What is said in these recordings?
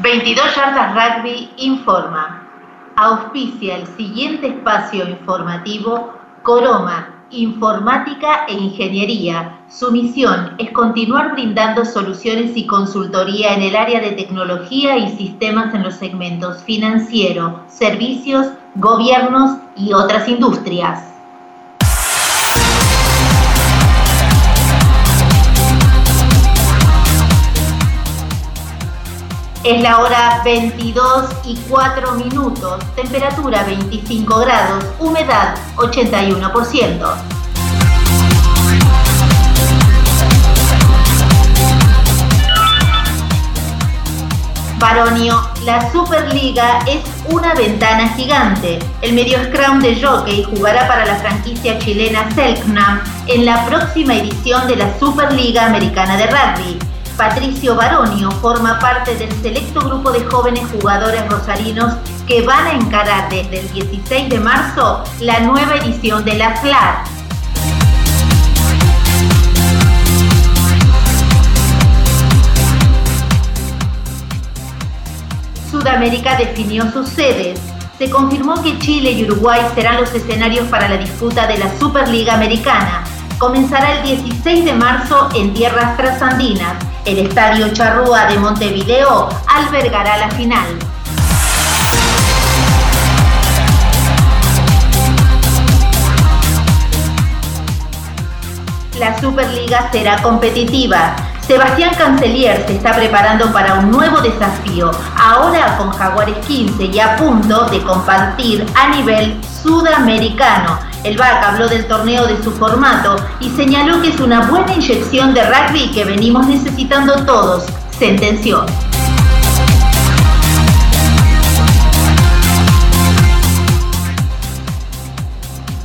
22 Yardas Rugby informa. Auspicia el siguiente espacio informativo Coroma, Informática e Ingeniería. Su misión es continuar brindando soluciones y consultoría en el área de tecnología y sistemas en los segmentos financiero, servicios, gobiernos y otras industrias. Es la hora 22 y 4 minutos, temperatura 25 grados, humedad 81%. Baronio, la Superliga es una ventana gigante. El medio scrum de Jockey jugará para la franquicia chilena Selknam en la próxima edición de la Superliga Americana de Rugby. Patricio Baronio forma parte del selecto grupo de jóvenes jugadores rosarinos que van a encarar desde el 16 de marzo la nueva edición de la FLAR. Sudamérica definió sus sedes. Se confirmó que Chile y Uruguay serán los escenarios para la disputa de la Superliga Americana. Comenzará el 16 de marzo en tierras trasandinas el Estadio Charrúa de Montevideo albergará la final. La Superliga será competitiva. Sebastián Cancelier se está preparando para un nuevo desafío, ahora con Jaguares 15 y a punto de compartir a nivel sudamericano. El BAC habló del torneo de su formato y señaló que es una buena inyección de rugby que venimos necesitando todos, sentenció.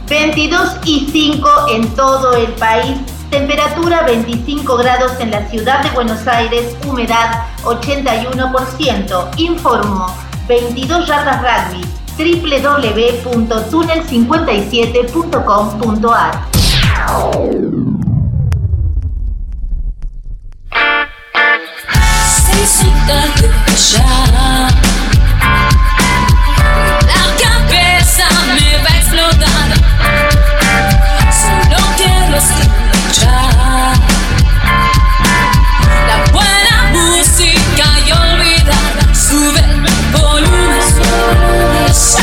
...22 y 5 en todo el país... ...temperatura 25 grados en la ciudad de Buenos Aires... ...humedad 81%... ...informó 22 yardas rugby www.tunnel57.com.ar. La cabeza me va a explotar. Yes.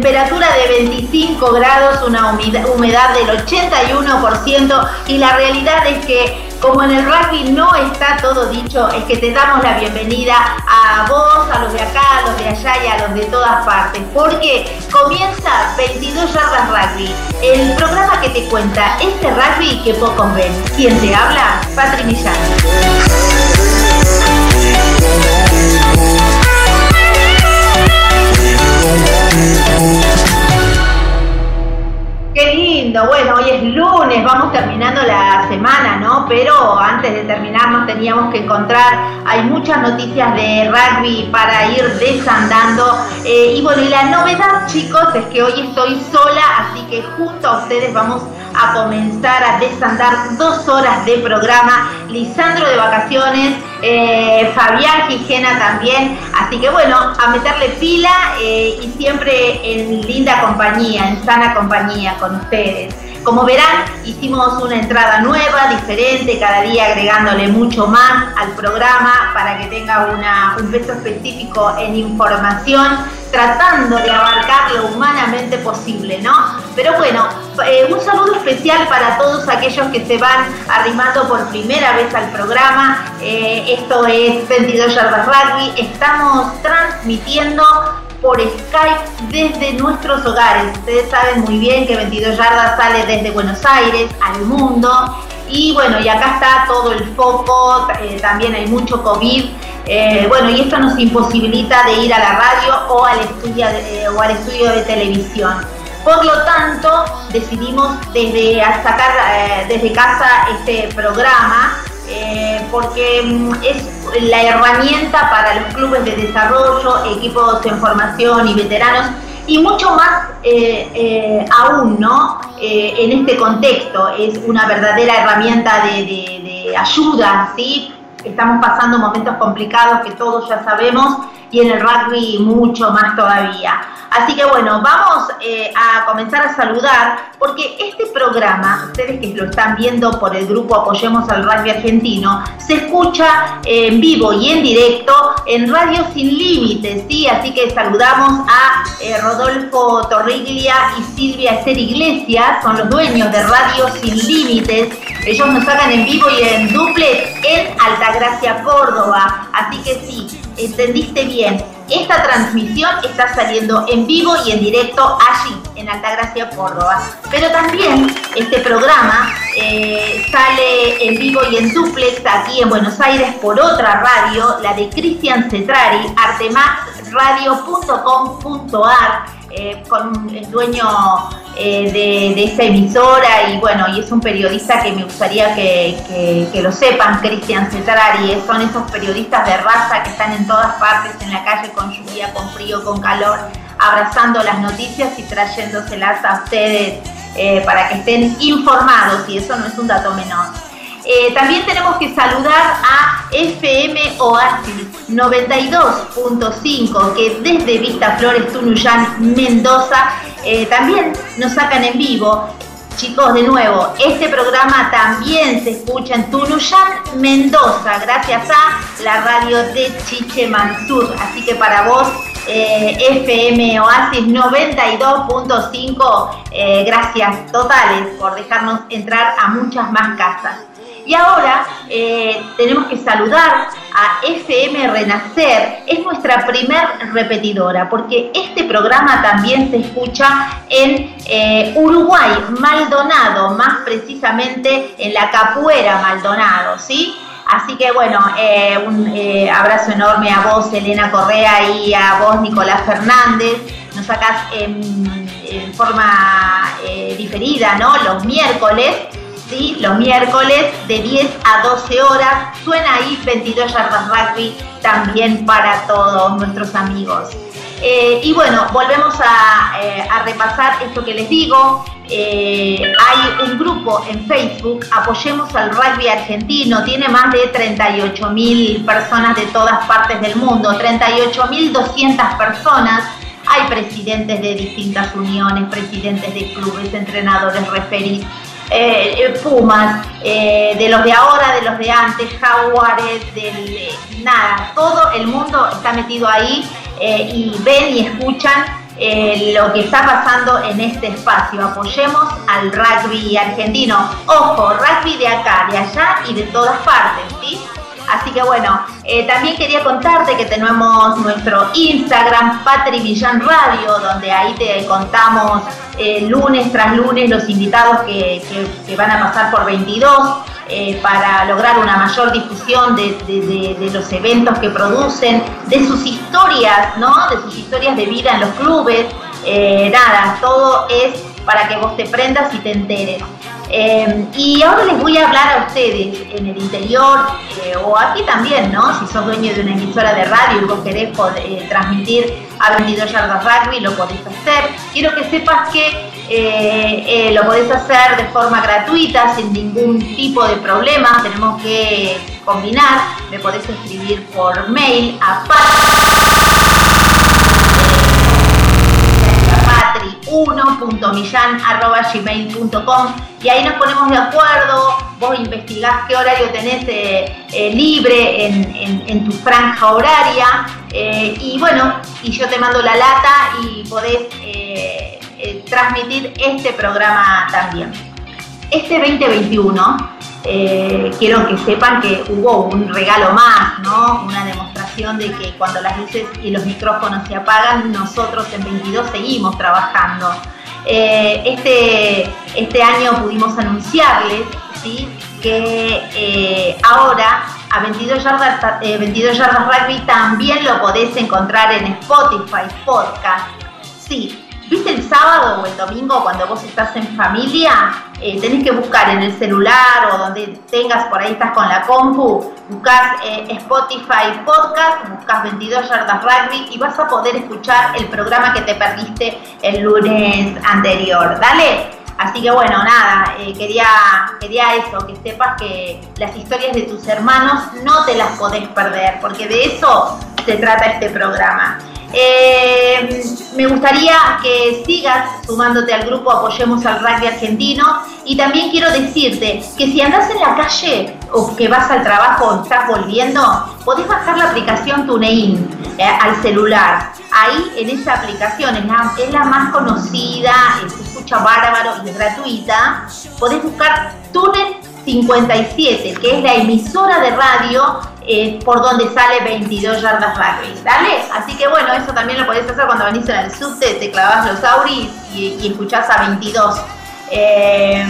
temperatura de 25 grados, una humedad, del 81% y la realidad es que como en el rugby no está todo dicho, es que te damos la bienvenida a vos, a los de acá, a los de allá y a los de todas partes, porque comienza 22 yardas rugby, el programa que te cuenta este rugby que pocos ven. ¿Quién te habla? Patri Millán. Bueno, hoy es lunes, vamos terminando la semana, ¿no? Pero antes de terminar nos teníamos que encontrar. Hay muchas noticias de rugby para ir desandando. Eh, y bueno, y la novedad, chicos, es que hoy estoy sola, así que junto a ustedes vamos a comenzar a desandar dos horas de programa. Lisandro de vacaciones, eh, Fabián Gijena también. Así que bueno, a meterle pila eh, y siempre en linda compañía, en sana compañía con ustedes. Como verán, hicimos una entrada nueva, diferente, cada día agregándole mucho más al programa para que tenga un peso específico en información, tratando de abarcar lo humanamente posible, ¿no? Pero bueno, eh, un saludo especial para todos aquellos que se van arrimando por primera vez al programa. Eh, esto es 22 Yardas Rugby. Estamos transmitiendo por Skype desde nuestros hogares. Ustedes saben muy bien que 22 yardas sale desde Buenos Aires al mundo. Y bueno, y acá está todo el foco, eh, también hay mucho COVID. Eh, bueno, y esto nos imposibilita de ir a la radio o al estudio de, eh, o al estudio de televisión. Por lo tanto, decidimos desde sacar desde casa este programa porque mm, es la herramienta para los clubes de desarrollo, equipos en formación y veteranos y mucho más eh, eh, aún, ¿no? Eh, en este contexto es una verdadera herramienta de, ayuda, ¿sí? Estamos pasando momentos complicados que todos ya sabemos y en el rugby mucho más todavía. Así que bueno, vamos eh, a comenzar a saludar porque este programa, ustedes que lo están viendo por el grupo Apoyemos al Rugby Argentino, se escucha en vivo y en directo en Radio Sin Límites, ¿sí? Así que saludamos a eh, Rodolfo Torriglia y Silvia Esther Iglesias, son los dueños de Radio Sin Límites. Ellos nos sacan en vivo y en duplex en Altagracia, Córdoba. Así que sí, entendiste bien. Esta transmisión está saliendo en vivo y en directo allí, en Altagracia, Córdoba. Pero también este programa eh, sale en vivo y en duplex aquí en Buenos Aires por otra radio, la de Cristian Cetrari, artemaxradio.com.ar eh, con el dueño eh, de, esta emisora y bueno, y es un periodista que me gustaría que, lo sepan, Cristian Cetrari, son esos periodistas de raza que están en todas partes, en la calle con lluvia, con frío, con calor, abrazando las noticias y trayéndoselas a ustedes eh, para que estén informados y eso no es un dato menor. Eh, también tenemos que saludar a FM Oasis 92.5, que desde Vista Flores, Tunuyán, Mendoza, eh, también nos sacan en vivo. Chicos, de nuevo, este programa también se escucha en Tunuyán, Mendoza, gracias a la radio de Chiche Mansur. Así que para vos, eh, FM Oasis 92.5, gracias totales por dejarnos entrar a muchas más casas. Y ahora eh, tenemos que saludar a FM Renacer, es nuestra primer repetidora, porque este programa también se escucha en eh, Uruguay, Maldonado, más precisamente en la Capuera Maldonado, ¿sí? Así que bueno, eh, un abrazo enorme a vos, Elena Correa, y a vos, Nicolás Fernández. Nos sacás en, en forma diferida, ¿no? Los miércoles los miércoles de 10 a 12 horas. Suena ahí 22 yardas rugby también para todos nuestros amigos. Eh, y bueno, volvemos eh, a, repasar esto que les digo. Eh, hay un grupo en Facebook, Apoyemos al Rugby Argentino, tiene más de 38 mil personas de todas partes del mundo, 38 mil 200 personas. Hay presidentes de distintas uniones, presidentes de clubes, entrenadores, referís eh, eh, Pumas, eh, de los de ahora, de los de antes, Jaguares, del, nada, todo el mundo está metido ahí y ven y escuchan lo que está pasando en este espacio. Apoyemos al rugby argentino. Ojo, rugby de acá, de allá y de todas partes, ¿sí? Así que bueno, eh, también quería contarte que tenemos nuestro Instagram, Patri Villan Radio, donde ahí te contamos eh, lunes tras lunes los invitados que, van a pasar por 22 eh, para lograr una mayor difusión de, los eventos que producen, de sus historias, ¿no? De sus historias de vida en los clubes. nada, todo es para que vos te prendas y te enteres. Eh, y ahora les voy a hablar a ustedes en el interior eh, o aquí también, ¿no? Si sos dueño de una emisora de radio y vos querés eh, transmitir a 22 yardas rugby, lo podés hacer. Quiero que sepas que lo podés hacer de forma gratuita, sin ningún tipo de problema. Tenemos que combinar. Me podés escribir por mail a patri1.millan.gmail.com y ahí nos ponemos de acuerdo, vos investigás qué horario tenés eh, eh, libre en, tu franja horaria eh, y bueno, y yo te mando la lata y podés transmitir este programa también. Este 2021 quiero que sepan que hubo un regalo más, ¿no? Una demostración de que cuando las luces y los micrófonos se apagan, nosotros en 22 seguimos trabajando. Eh, este, este año pudimos anunciarles ¿sí? que eh, ahora a 22 yardas, 22 eh, yardas rugby también lo podés encontrar en Spotify Podcast. Sí, ¿Viste el sábado o el domingo cuando vos estás en familia? Eh, tenés que buscar en el celular o donde tengas por ahí estás con la compu, buscas eh, Spotify Podcast, buscas 22 Yardas Rugby y vas a poder escuchar el programa que te perdiste el lunes anterior. Dale. Así que bueno, nada, eh, quería, quería eso, que sepas que las historias de tus hermanos no te las podés perder, porque de eso se trata este programa. Eh, me gustaría que sigas sumándote al grupo Apoyemos al Rugby Argentino y también quiero decirte que si andas en la calle o que vas al trabajo o estás volviendo, podés bajar la aplicación TuneIn eh, al celular. Ahí en esa aplicación es la, es la más conocida, se escucha bárbaro y es gratuita. Podés buscar Tune 57, que es la emisora de radio eh, por donde sale 22 yardas rugby, ¿dale? Así que bueno, eso también lo podés hacer cuando venís en el subte, te clavas los auris y, y escuchás a 22. Eh,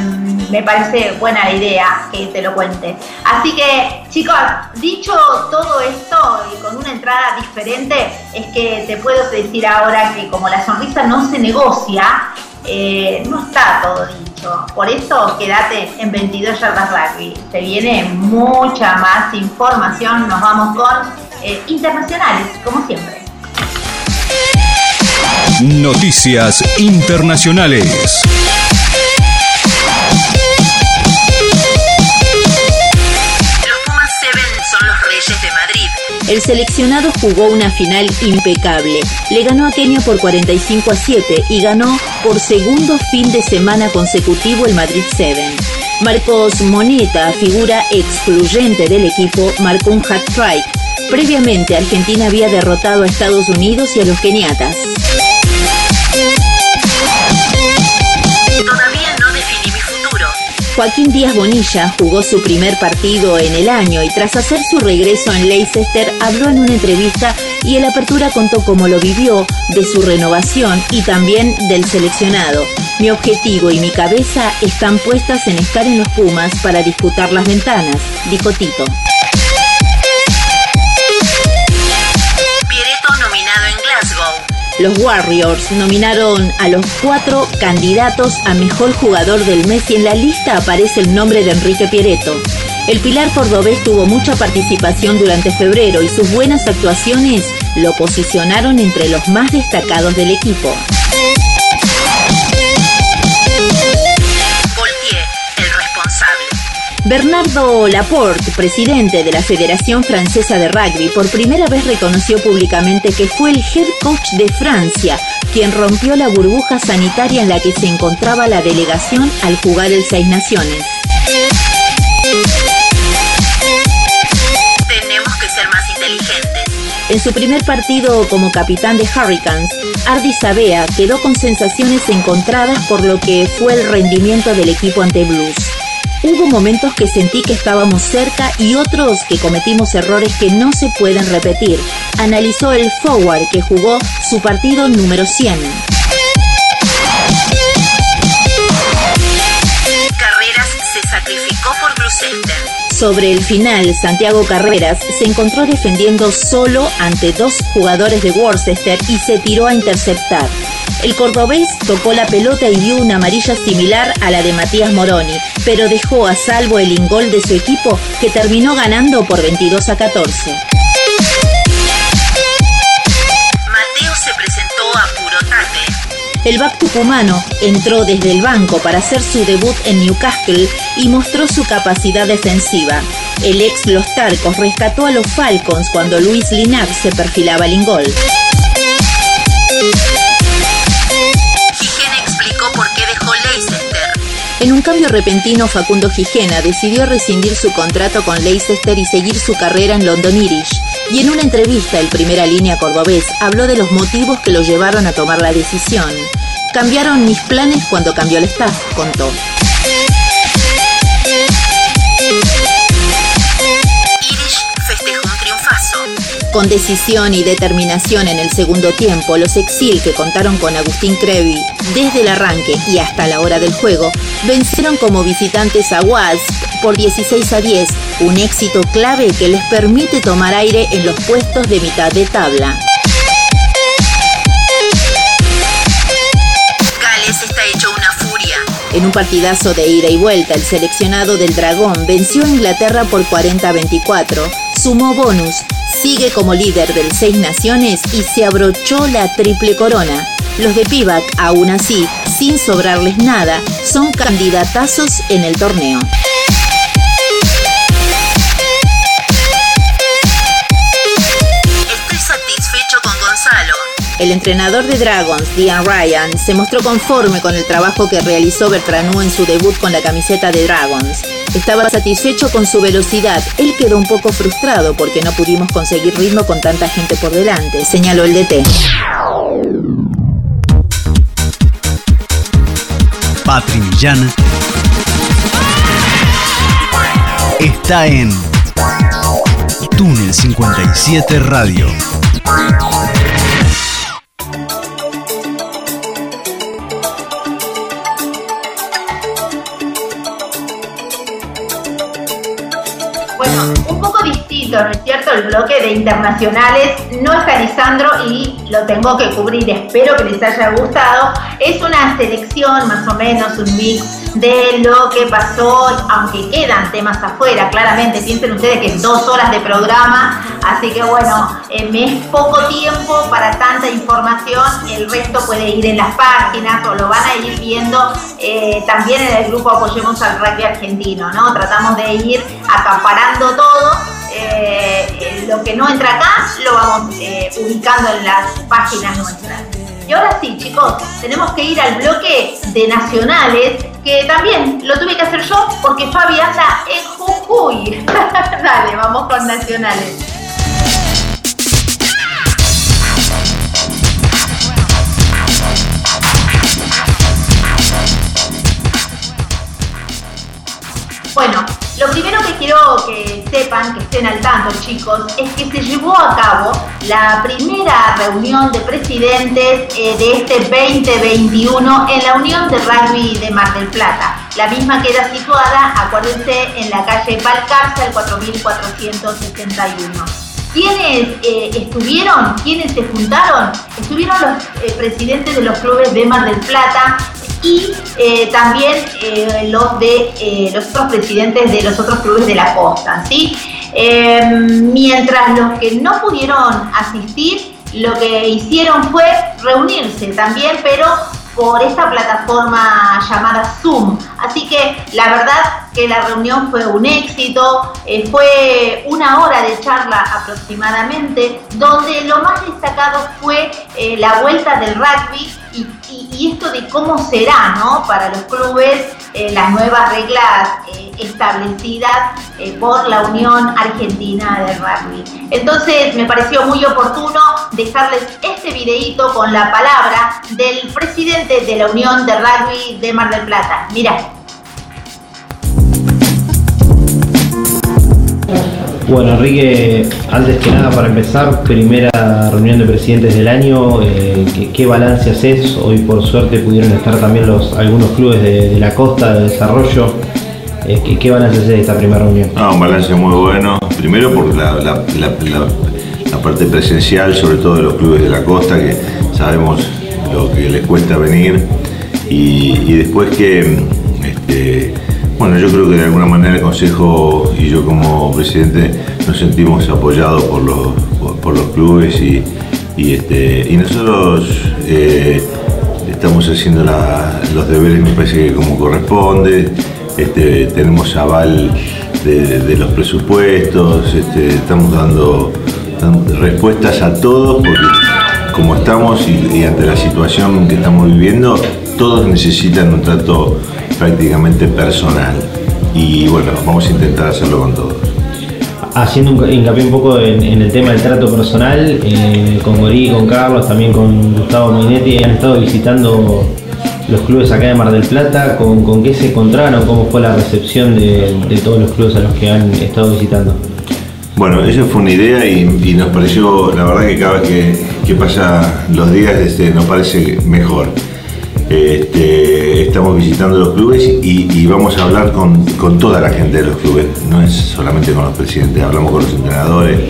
me parece buena idea que te lo cuente. Así que, chicos, dicho todo esto y con una entrada diferente, es que te puedo decir ahora que como la sonrisa no se negocia, eh, no está todo dicho. Por eso quédate en 22 yardas rugby. Se viene mucha más información. Nos vamos con eh, internacionales, como siempre. Noticias internacionales. el seleccionado jugó una final impecable. Le ganó a Kenia por 45 a 7 y ganó por segundo fin de semana consecutivo el Madrid 7. Marcos Moneta, figura excluyente del equipo, marcó un hat-trick. Previamente, Argentina había derrotado a Estados Unidos y a los keniatas. Joaquín Díaz Bonilla jugó su primer partido en el año y tras hacer su regreso en Leicester habló en una entrevista y el Apertura contó cómo lo vivió, de su renovación y también del seleccionado. Mi objetivo y mi cabeza están puestas en estar en los Pumas para disputar las ventanas, dijo Tito. Los Warriors nominaron a los cuatro candidatos a mejor jugador del mes y en la lista aparece el nombre de Enrique Pieretto. El Pilar Cordobés tuvo mucha participación durante febrero y sus buenas actuaciones lo posicionaron entre los más destacados del equipo. Bernardo Laporte, presidente de la Federación Francesa de Rugby, por primera vez reconoció públicamente que fue el head coach de Francia quien rompió la burbuja sanitaria en la que se encontraba la delegación al jugar el Seis Naciones. En su primer partido como capitán de Hurricanes, Ardi Sabea quedó con sensaciones encontradas por lo que fue el rendimiento del equipo ante Blues. Hubo momentos que sentí que estábamos cerca y otros que cometimos errores que no se pueden repetir. Analizó el forward que jugó su partido número 100. Sobre el final, Santiago Carreras se encontró defendiendo solo ante dos jugadores de Worcester y se tiró a interceptar. El cordobés tocó la pelota y vio una amarilla similar a la de Matías Moroni, pero dejó a salvo el ingol de su equipo que terminó ganando por 22 a 14. El back tucumano entró desde el banco para hacer su debut en Newcastle y mostró su capacidad defensiva. El ex Los Tarcos rescató a los Falcons cuando Luis Linac se perfilaba el ingol. Gijena explicó por qué dejó Leicester. En un cambio repentino, Facundo Gijena decidió rescindir su contrato con Leicester y seguir su carrera en London Irish. Y en una entrevista, el primera línea cordobés habló de los motivos que lo llevaron a tomar la decisión. Cambiaron mis planes cuando cambió el staff, contó. Irish festejó un triunfazo. Con decisión y determinación en el segundo tiempo, los Exil, que contaron con Agustín Crevi desde el arranque y hasta la hora del juego, vencieron como visitantes a Wasp por 16 a 10, un éxito clave que les permite tomar aire en los puestos de mitad de tabla. Gales está hecho una furia. En un partidazo de ida y vuelta, el seleccionado del Dragón venció a Inglaterra por 40 a 24, sumó bonus, sigue como líder del Seis Naciones y se abrochó la triple corona. Los de Pivac, aún así, sin sobrarles nada, son candidatazos en el torneo. El entrenador de Dragons, Dean Ryan, se mostró conforme con el trabajo que realizó Bertranú en su debut con la camiseta de Dragons. Estaba satisfecho con su velocidad. Él quedó un poco frustrado porque no pudimos conseguir ritmo con tanta gente por delante, señaló el DT. Patri Millán está en Túnel 57 Radio. Poco distinto, ¿no es cierto? El bloque de internacionales no está Lisandro y lo tengo que cubrir. Espero que les haya gustado. Es una selección, más o menos, un mix de lo que pasó, aunque quedan temas afuera, claramente. Piensen ustedes que es dos horas de programa, así que bueno, eh, me es poco tiempo para tanta información. El resto puede ir en las páginas o lo van a ir viendo eh, también en el grupo Apoyemos al Rugby Argentino, ¿no? Tratamos de ir acaparando todo. Eh, lo que no entra acá lo vamos eh, ubicando en las páginas nuestras. Y ahora sí, chicos, tenemos que ir al bloque de nacionales, que también lo tuve que hacer yo porque Fabi anda en Jujuy. Dale, vamos con nacionales. Bueno, lo primero que quiero que sepan, que estén al tanto chicos, es que se llevó a cabo la primera reunión de presidentes eh, de este 2021 en la Unión de Rugby de Mar del Plata. La misma queda situada, acuérdense, en la calle Balcarce, al 4461. ¿Quiénes eh, estuvieron? ¿Quiénes se juntaron? Estuvieron los eh, presidentes de los clubes de Mar del Plata y eh, también eh, los de eh, los otros presidentes de los otros clubes de la costa, ¿sí? Eh, mientras los que no pudieron asistir, lo que hicieron fue reunirse también, pero por esta plataforma llamada Zoom. Así que la verdad que la reunión fue un éxito, fue una hora de charla aproximadamente, donde lo más destacado fue la vuelta del rugby y, esto de cómo será ¿no? para los clubes eh, las nuevas reglas eh, establecidas eh, por la Unión Argentina de Rugby. Entonces me pareció muy oportuno dejarles este videíto con la palabra del presidente de la Unión de Rugby de Mar del Plata. Mira. Bueno, Enrique, antes que nada, para empezar, primera reunión de presidentes del año, eh, ¿qué, balance haces? Hoy por suerte pudieron estar también los, algunos clubes de, la costa de desarrollo. Eh, ¿qué, balance haces de esta primera reunión? No, un balance muy bueno. Primero por la, la- la- parte presencial, sobre todo de los clubes de la costa, que sabemos lo que les cuesta venir y, y después que, este, bueno, yo creo que de alguna manera el Consejo y yo como presidente nos sentimos apoyados por los, por, los clubes y, este, y nosotros eh, estamos haciendo los deberes, me parece que como corresponde, este, tenemos aval de, de los presupuestos, este, estamos dando, respuestas a todos porque como estamos y ante la situación que estamos viviendo, todos necesitan un trato prácticamente personal. Y bueno, vamos a intentar hacerlo con todos. Haciendo un hincapié un poco en, en el tema del trato personal, eh, con Gorí, con Carlos, también con Gustavo Minetti, han estado visitando los clubes acá de Mar del Plata, ¿con, con qué se encontraron? ¿Cómo fue la recepción de, de todos los clubes a los que han estado visitando? Bueno, esa fue una idea y, y nos pareció, la verdad que cada vez que, que pasa los días este, nos parece mejor. Este, estamos visitando los clubes y, vamos a hablar con, con toda la gente de los clubes, no es solamente con los presidentes, hablamos con los entrenadores,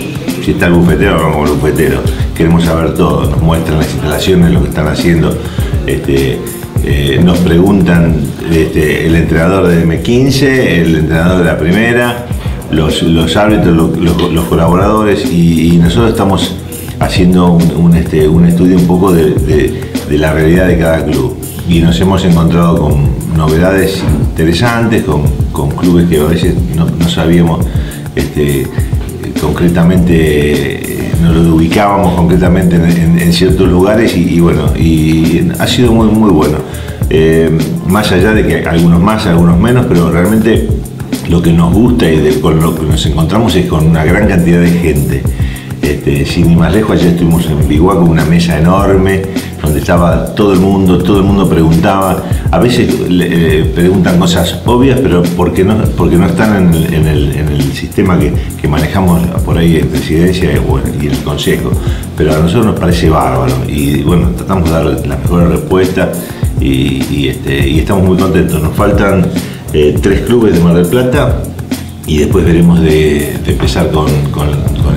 si está el bufetero, hablamos con el bufetero, queremos saber todo, nos muestran las instalaciones, lo que están haciendo, este, eh, nos preguntan este, el entrenador de M15, el entrenador de la primera, los, los árbitros, los, colaboradores y, nosotros estamos haciendo un, un, estudio un poco de la realidad de cada club y nos hemos encontrado con novedades interesantes, con, con clubes que a veces no, no sabíamos este, concretamente, eh, no lo ubicábamos concretamente en, ciertos lugares y, bueno, y ha sido muy, muy bueno. Eh, más allá de que algunos más, algunos menos, pero realmente lo que nos gusta y con lo que nos encontramos es con una gran cantidad de gente. Este, sin ir más lejos, ayer estuvimos en Biguá con una mesa enorme, donde estaba todo el mundo, todo el mundo preguntaba. A veces eh, preguntan cosas obvias, pero porque no, porque no están en el, sistema que, manejamos por ahí en presidencia y el consejo. Pero a nosotros nos parece bárbaro y bueno, tratamos de dar las mejores respuestas este, y estamos muy contentos. Nos faltan eh, tres clubes de Mar del Plata y después veremos de, de empezar con, con, con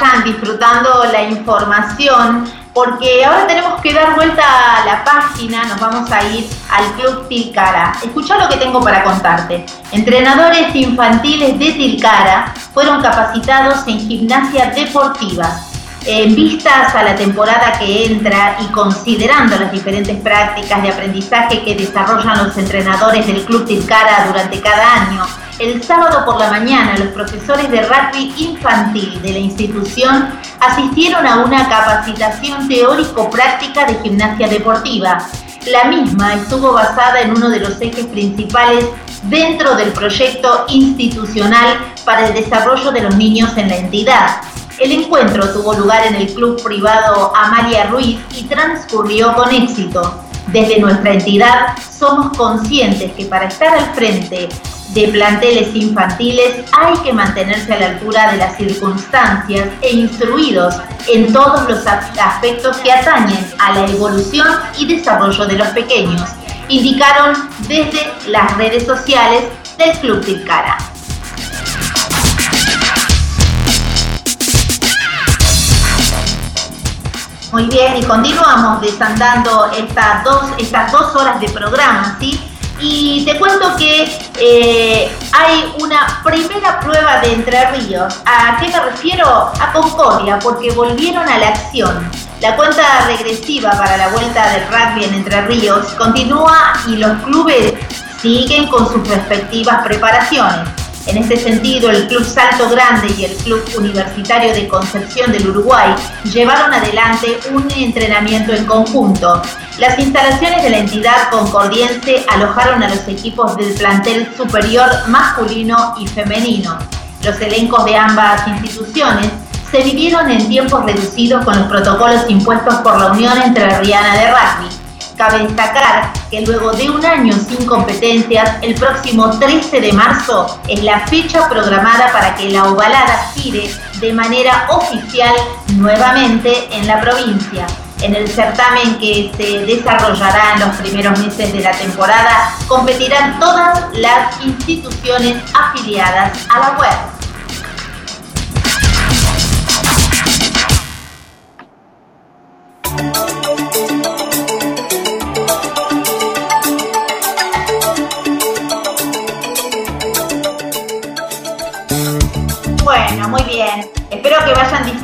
vayan disfrutando la información porque ahora tenemos que dar vuelta a la página, nos vamos a ir al Club Tilcara. Escucha lo que tengo para contarte. Entrenadores infantiles de Tilcara fueron capacitados en gimnasia deportiva. En vistas a la temporada que entra y considerando las diferentes prácticas de aprendizaje que desarrollan los entrenadores del Club Tilcara durante cada año, el sábado por la mañana los profesores de rugby infantil de la institución asistieron a una capacitación teórico-práctica de gimnasia deportiva. La misma estuvo basada en uno de los ejes principales dentro del proyecto institucional para el desarrollo de los niños en la entidad. El encuentro tuvo lugar en el club privado Amalia Ruiz y transcurrió con éxito. Desde nuestra entidad somos conscientes que para estar al frente de planteles infantiles hay que mantenerse a la altura de las circunstancias e instruidos en todos los aspectos que atañen a la evolución y desarrollo de los pequeños, indicaron desde las redes sociales del Club Tilcara. Muy bien, y continuamos desandando estas dos, estas dos horas de programa, ¿sí? Y te cuento que eh, hay una primera prueba de Entre Ríos. ¿A qué me refiero? A Concordia, porque volvieron a la acción. La cuenta regresiva para la vuelta del rugby en Entre Ríos continúa y los clubes siguen con sus respectivas preparaciones. En este sentido, el Club Salto Grande y el Club Universitario de Concepción del Uruguay llevaron adelante un entrenamiento en conjunto. Las instalaciones de la entidad concordiense alojaron a los equipos del plantel superior masculino y femenino. Los elencos de ambas instituciones se vivieron en tiempos reducidos con los protocolos impuestos por la Unión Entrerriana de Rugby. Cabe destacar que luego de un año sin competencias, el próximo 13 de marzo es la fecha programada para que la ovalada gire de manera oficial nuevamente en la provincia. En el certamen que se desarrollará en los primeros meses de la temporada, competirán todas las instituciones afiliadas a la web.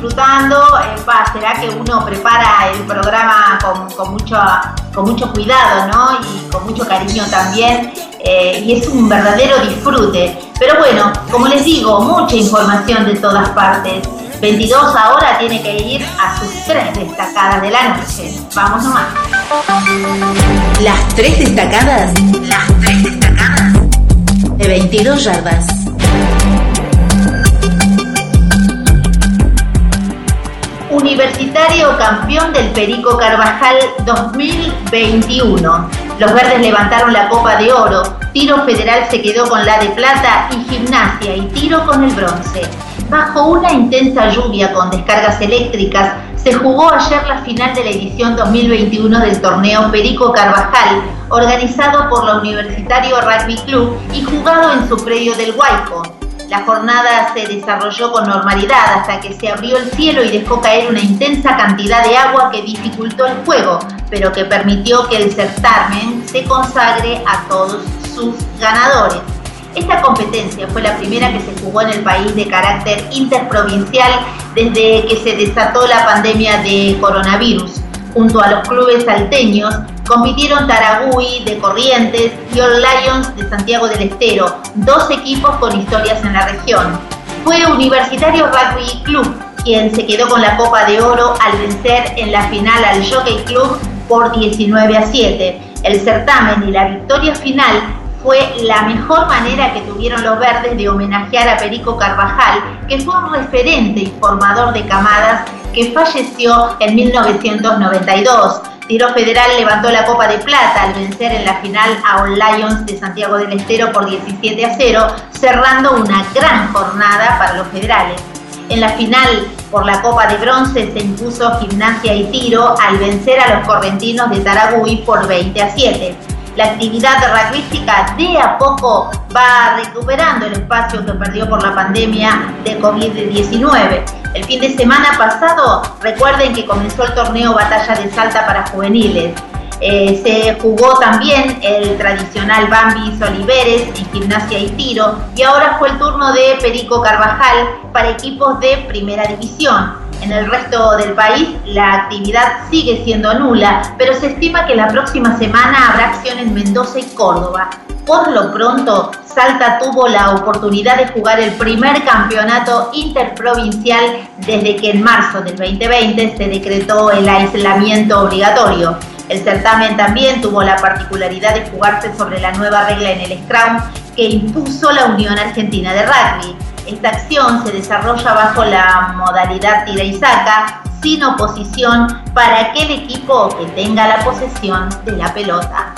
Disfrutando. Eh, será que uno prepara el programa con, mucho, con mucho cuidado, ¿no? Y con mucho cariño también. Eh, y es un verdadero disfrute. Pero bueno, como les digo, mucha información de todas partes. 22 ahora tiene que ir a sus tres destacadas de la noche. Vamos nomás. Las tres destacadas. Las tres destacadas. De 22 yardas. Universitario campeón del Perico Carvajal 2021. Los verdes levantaron la Copa de Oro, Tiro Federal se quedó con la de plata y Gimnasia y Tiro con el bronce. Bajo una intensa lluvia con descargas eléctricas, se jugó ayer la final de la edición 2021 del torneo Perico Carvajal, organizado por la Universitario Rugby Club y jugado en su predio del Huayco. La jornada se desarrolló con normalidad hasta que se abrió el cielo y dejó caer una intensa cantidad de agua que dificultó el juego, pero que permitió que el certamen se consagre a todos sus ganadores. Esta competencia fue la primera que se jugó en el país de carácter interprovincial desde que se desató la pandemia de coronavirus. Junto a los clubes salteños, compitieron Taragüí de Corrientes y All Lions de Santiago del Estero, dos equipos con historias en la región. Fue Universitario Rugby Club quien se quedó con la Copa de Oro al vencer en la final al Jockey Club por 19 a 7. El certamen y la victoria final fue la mejor manera que tuvieron los verdes de homenajear a Perico Carvajal, que fue un referente y formador de camadas que falleció en 1992. Tiro Federal levantó la Copa de Plata al vencer en la final a All Lions de Santiago del Estero por 17 a 0, cerrando una gran jornada para los federales. En la final por la Copa de Bronce se impuso Gimnasia y Tiro al vencer a los correntinos de Taragüí por 20 a 7 la actividad rugbyística de a poco va recuperando el espacio que perdió por la pandemia de COVID-19. El fin de semana pasado, recuerden que comenzó el torneo Batalla de Salta para juveniles. Eh, se jugó también el tradicional Bambi Oliveres en gimnasia y tiro y ahora fue el turno de Perico Carvajal para equipos de primera división. En el resto del país la actividad sigue siendo nula, pero se estima que la próxima semana habrá acción en Mendoza y Córdoba. Por lo pronto, Salta tuvo la oportunidad de jugar el primer campeonato interprovincial desde que en marzo del 2020 se decretó el aislamiento obligatorio. El certamen también tuvo la particularidad de jugarse sobre la nueva regla en el Scrum que impuso la Unión Argentina de Rugby. Esta acción se desarrolla bajo la modalidad tira y saca, sin oposición para aquel equipo que tenga la posesión de la pelota.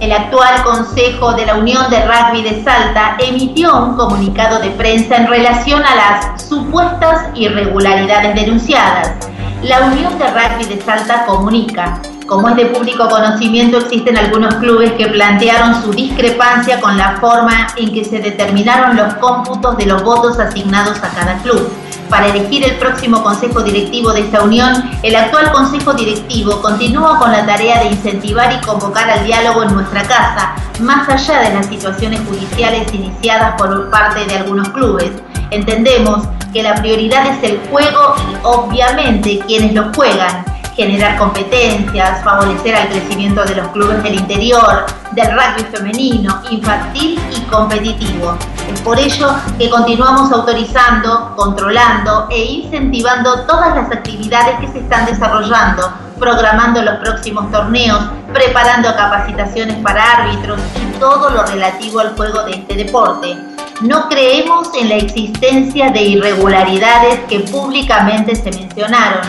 El actual Consejo de la Unión de Rugby de Salta emitió un comunicado de prensa en relación a las supuestas irregularidades denunciadas la Unión de Rugby de Salta comunica. Como es de público conocimiento, existen algunos clubes que plantearon su discrepancia con la forma en que se determinaron los cómputos de los votos asignados a cada club. Para elegir el próximo consejo directivo de esta unión, el actual consejo directivo continúa con la tarea de incentivar y convocar al diálogo en nuestra casa, más allá de las situaciones judiciales iniciadas por parte de algunos clubes. Entendemos que la prioridad es el juego y obviamente quienes lo juegan, generar competencias, favorecer al crecimiento de los clubes del interior, del rugby femenino, infantil y competitivo. Es por ello que continuamos autorizando, controlando e incentivando todas las actividades que se están desarrollando, programando los próximos torneos, preparando capacitaciones para árbitros y todo lo relativo al juego de este deporte. No creemos en la existencia de irregularidades que públicamente se mencionaron.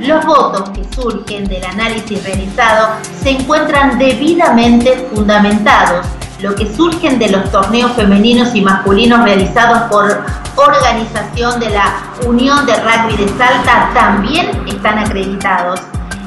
Los votos que surgen del análisis realizado se encuentran debidamente fundamentados. Lo que surgen de los torneos femeninos y masculinos realizados por organización de la Unión de Rugby de Salta también están acreditados.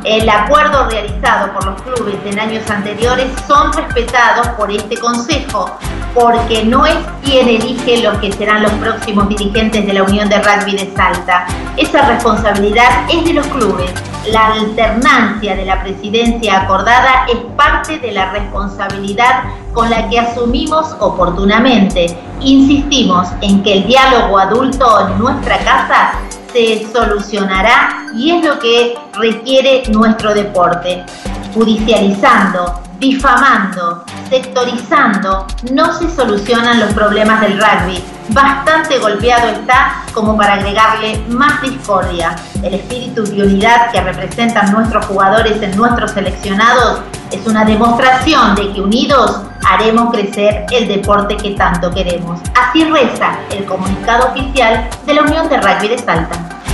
El acuerdo realizado por los clubes en años anteriores son respetados por este Consejo. porque no es quien elige los que serán los próximos dirigentes de la Unión de Rugby de Salta. Esa responsabilidad es de los clubes. La alternancia de la presidencia acordada es parte de la responsabilidad con la que asumimos oportunamente. Insistimos en que el diálogo adulto en nuestra casa se solucionará y es lo que requiere nuestro deporte. Judicializando, difamando, sectorizando, no se solucionan los problemas del rugby. Bastante golpeado está como para agregarle más discordia. El espíritu de unidad que representan nuestros jugadores en nuestros seleccionados es una demostración de que unidos haremos crecer el deporte que tanto queremos. Así reza el comunicado oficial de la Unión de Rugby de Salta.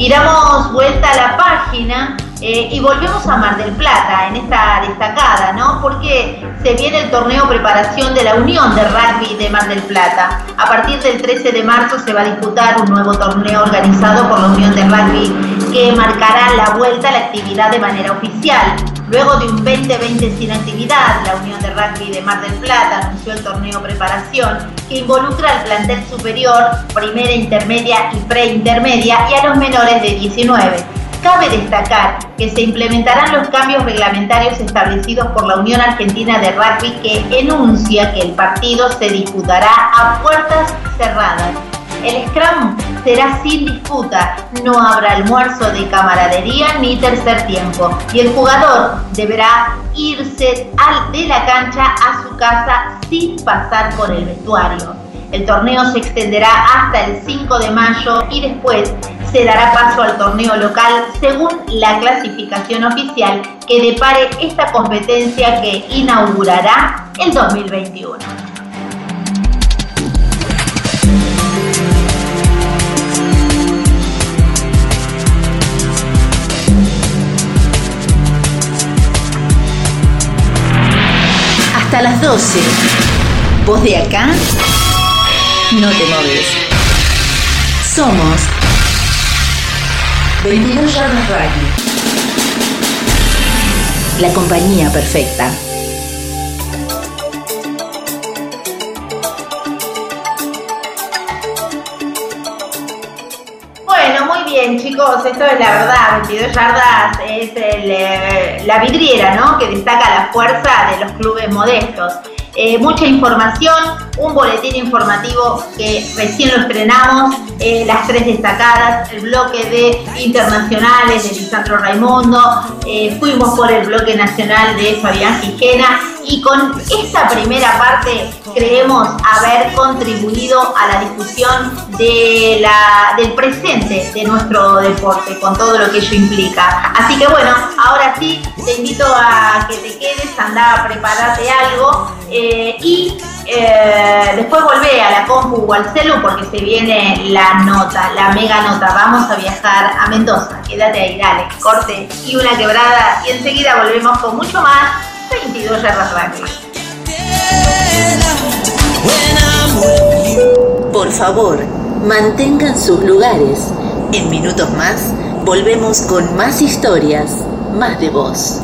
Y damos vuelta a la página eh, y volvemos a Mar del Plata en esta destacada, ¿no? Porque se viene el torneo preparación de la Unión de Rugby de Mar del Plata. A partir del 13 de marzo se va a disputar un nuevo torneo organizado por la Unión de Rugby que marcará la vuelta a la actividad de manera oficial. Luego de un 2020 sin actividad, la Unión de Rugby de Mar del Plata anunció el torneo preparación que involucra al plantel superior, primera, intermedia y preintermedia y a los menores de 19. Cabe destacar que se implementarán los cambios reglamentarios establecidos por la Unión Argentina de Rugby que enuncia que el partido se disputará a puertas cerradas el Scrum será sin disputa, no habrá almuerzo de camaradería ni tercer tiempo y el jugador deberá irse al de la cancha a su casa sin pasar por el vestuario. El torneo se extenderá hasta el 5 de mayo y después se dará paso al torneo local según la clasificación oficial que depare esta competencia que inaugurará el 2021. Hasta las 12. ¿Vos de acá? No te moves. Somos 22 Yardas Radio. La compañía perfecta. Esto es la verdad, 22 yardas es eh, la vidriera, ¿no? Que destaca la fuerza de los clubes modestos. Eh, mucha información, un boletín informativo que recién lo estrenamos, eh, las tres destacadas, el bloque de internacionales de Lisandro Raimundo, fuimos por el bloque nacional de Fabián Quijena y con esta primera parte creemos haber contribuido a la discusión de la, del presente de nuestro deporte, con todo lo que ello implica. Así que bueno, ahora sí, te invito a que te quedes, anda a prepararte algo eh, y eh, después volvé a la compu o al celu porque se viene la nota, la mega nota. Vamos a viajar a Mendoza. Quédate ahí, dale, corte y una quebrada y enseguida volvemos con mucho más 22 yardas rugby. Por favor, mantengan sus lugares. En minutos más, volvemos con más historias, más de voz.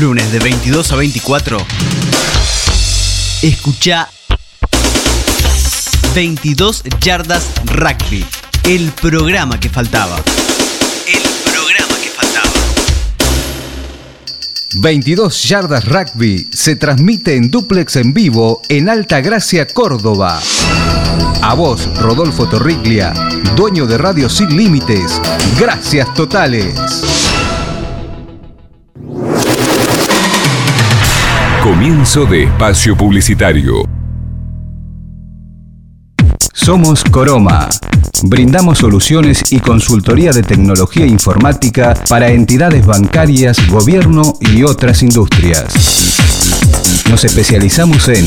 Lunes de 22 a 24. Escucha 22 Yardas Rugby. El programa que faltaba. El programa que faltaba. 22 Yardas Rugby se transmite en duplex en vivo en Alta Gracia, Córdoba. A vos, Rodolfo Torriglia, dueño de Radio Sin Límites. Gracias totales. Comienzo de espacio publicitario. Somos Coroma. Brindamos soluciones y consultoría de tecnología informática para entidades bancarias, gobierno y otras industrias. Nos especializamos en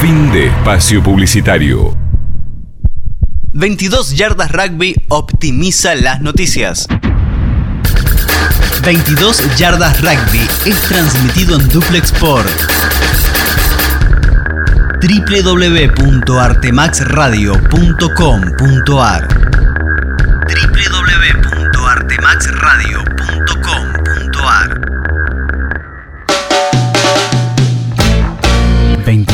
Fin de espacio publicitario. 22 Yardas Rugby optimiza las noticias. 22 Yardas Rugby es transmitido en duplex por www.artemaxradio.com.ar www.artemaxradio.com.ar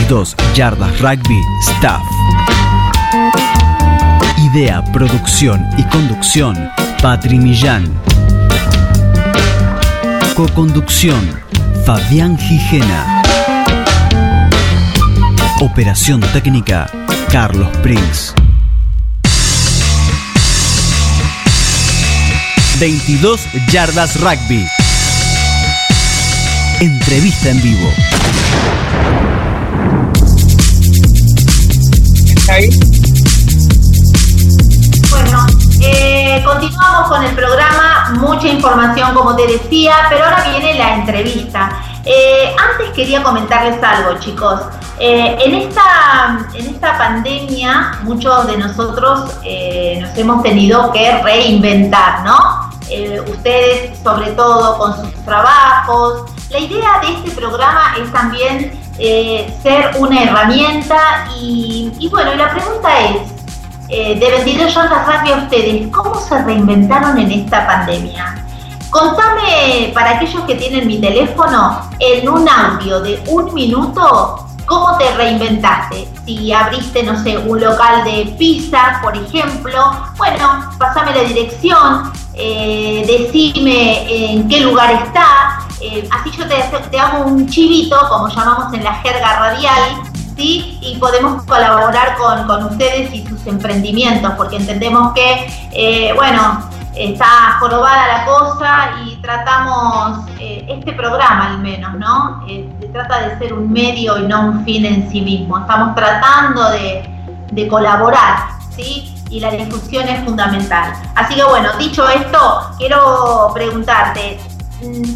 22 Yardas Rugby Staff. Idea, producción y conducción, Patri Millán. Coconducción, Fabián Gijena. Operación técnica, Carlos Prince. 22 Yardas Rugby. Entrevista en vivo. Bueno, eh, continuamos con el programa, mucha información como te decía, pero ahora viene la entrevista. Eh, antes quería comentarles algo, chicos. Eh, en, esta, en esta pandemia, muchos de nosotros nos hemos tenido que reinventar, ¿no? Ustedes, sobre todo con sus trabajos. La idea de este programa es también eh, ser una herramienta y, y bueno, la pregunta es, eh, de 22 Yardas Rugby a ustedes, ¿cómo se reinventaron en esta pandemia? Contame, para aquellos que tienen mi teléfono, en un audio de un minuto, ¿cómo te reinventaste? Si abriste, no sé, un local de pizza, por ejemplo, bueno, pasame la dirección, eh, decime en qué lugar está, eh, así yo te, te hago un chivito, como llamamos en la jerga radial, ¿sí? Y podemos colaborar con, ustedes y sus emprendimientos, porque entendemos que, eh, bueno, está jorobada la cosa y tratamos, eh, este programa al menos, ¿no? Se trata de ser un medio y no un fin en sí mismo. Estamos tratando de, de colaborar, ¿sí? Y la difusión es fundamental. Así que bueno, dicho esto, quiero preguntarte,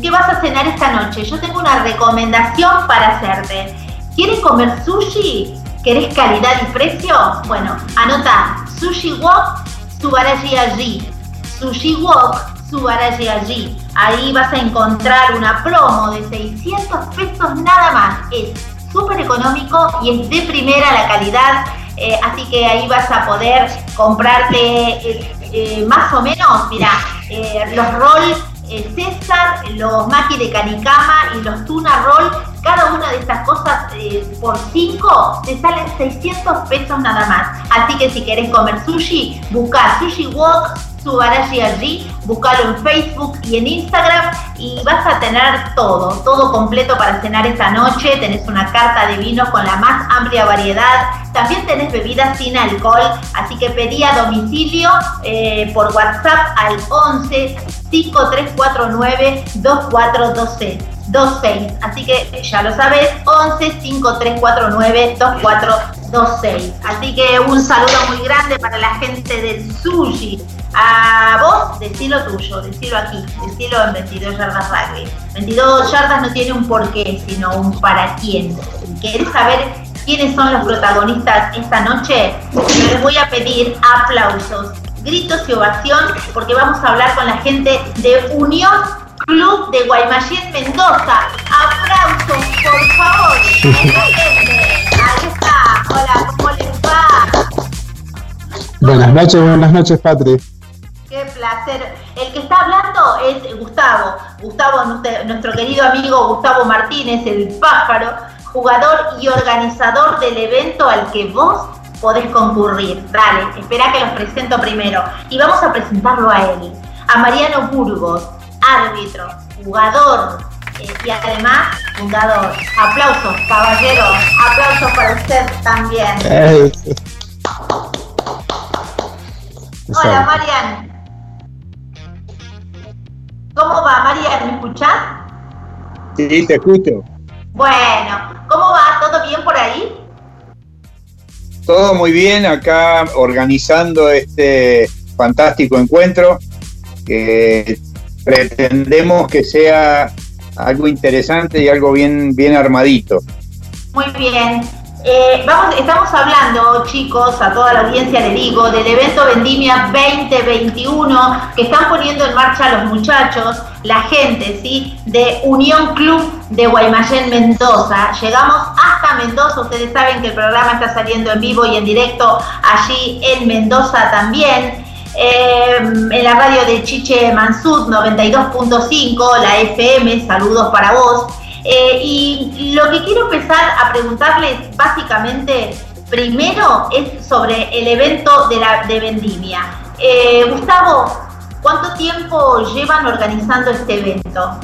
¿qué vas a cenar esta noche? Yo tengo una recomendación para hacerte. ¿Quieres comer sushi? ¿Querés calidad y precio? Bueno, anota Sushi Walk Subarashi allí. Sushi Walk Subarashi allí. Ahí vas a encontrar una promo de 600 pesos nada más. Es súper económico y es de primera la calidad. eh, así que ahí vas a poder comprarte eh, eh, más o menos, mira, los roll César, los maki de canicama y los tuna roll, cada una de estas cosas por 5 te salen 600 pesos nada más. Así que si querés comer sushi, busca Sushi Walk Subarashi allí, búscalo en Facebook y en Instagram y vas a tener todo, todo completo para cenar esta noche. Tenés una carta de vino con la más amplia variedad. También tenés bebidas sin alcohol, así que pedí a domicilio eh, por WhatsApp al 11 5349 2426. 26. Así que ya lo sabes, 11 5349 2426. Así que un saludo muy grande para la gente del sushi. A vos, decilo tuyo, decilo aquí, decilo en 22 yardas rugby. 22 yardas no tiene un porqué, sino un para quién. ¿Querés saber quiénes son los protagonistas esta noche? Les voy a pedir aplausos, gritos y ovación, porque vamos a hablar con la gente de Unión Club de Guaymallén Mendoza. Aplausos, por favor. Ahí está. Hola, ¿cómo les va? Buenas noches, buenas noches, Patri. Qué placer. El que está hablando es Gustavo. Gustavo, nuestro querido amigo Gustavo Martínez, el pájaro, jugador y organizador del evento al que vos podés concurrir. Dale, espera que los presento primero. Y vamos a presentarlo a él. A Mariano Burgos, árbitro, jugador eh, y además fundador. Aplausos, caballero. Aplausos para usted también. Hola, Marian. ¿Cómo va, Marian? ¿Me escuchás? Sí, te escucho. Bueno, ¿cómo va? ¿Todo bien por ahí? Todo muy bien, acá organizando este fantástico encuentro que pretendemos que sea algo interesante y algo bien, bien armadito. Muy bien. Eh, estamos hablando, chicos, a toda la audiencia le digo, del evento Vendimia 2021 que están poniendo en marcha los muchachos, la gente, ¿sí? De Unión Club de Guaymallén, Mendoza. Llegamos hasta Mendoza, ustedes saben que el programa está saliendo en vivo y en directo allí en Mendoza también. Em, en la radio de Chiche Mansud 92.5, la FM, saludos para vos. Eh, y lo que quiero empezar a preguntarles básicamente primero es sobre el evento de, la, de Vendimia. Eh, Gustavo, ¿cuánto tiempo llevan organizando este evento?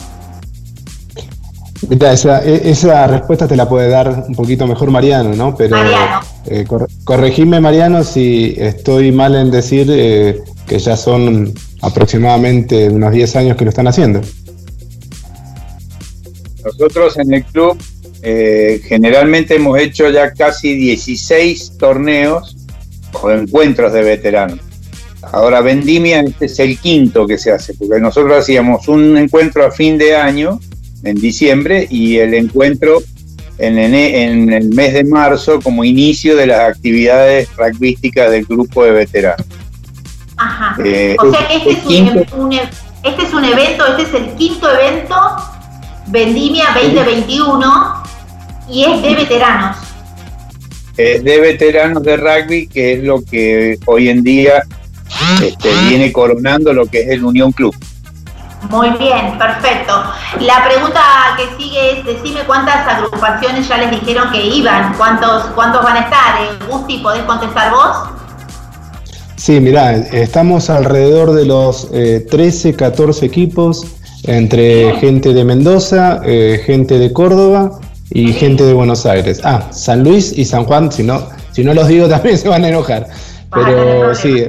E, esa, respuesta te la puede dar un poquito mejor Mariano, ¿no? Pero Mariano. Eh, corregime, Mariano, si estoy mal en decir eh, que ya son aproximadamente unos 10 años que lo están haciendo. Nosotros en el club eh, generalmente hemos hecho ya casi 16 torneos o encuentros de veteranos. Ahora Vendimia este es el quinto que se hace, porque nosotros hacíamos un encuentro a fin de año en diciembre y el encuentro en, el mes de marzo como inicio de las actividades rugbyísticas del grupo de veteranos. Ajá. Eh, o sea que este es, un, este es un evento, este es el quinto evento Vendimia 2021 y es de veteranos. Es de veteranos de rugby, que es lo que hoy en día este, viene coronando lo que es el Unión Club. Muy bien, perfecto. La pregunta que sigue es, decime cuántas agrupaciones ya les dijeron que iban, cuántos, cuántos van a estar. Eh, Gusti, ¿podés contestar vos? Sí, mirá, estamos alrededor de los 13, eh, 14 equipos, entre gente de Mendoza, eh, gente de Córdoba y gente de Buenos Aires. Ah, San Luis y San Juan, si no, si no los digo también se van a enojar. Pero sí,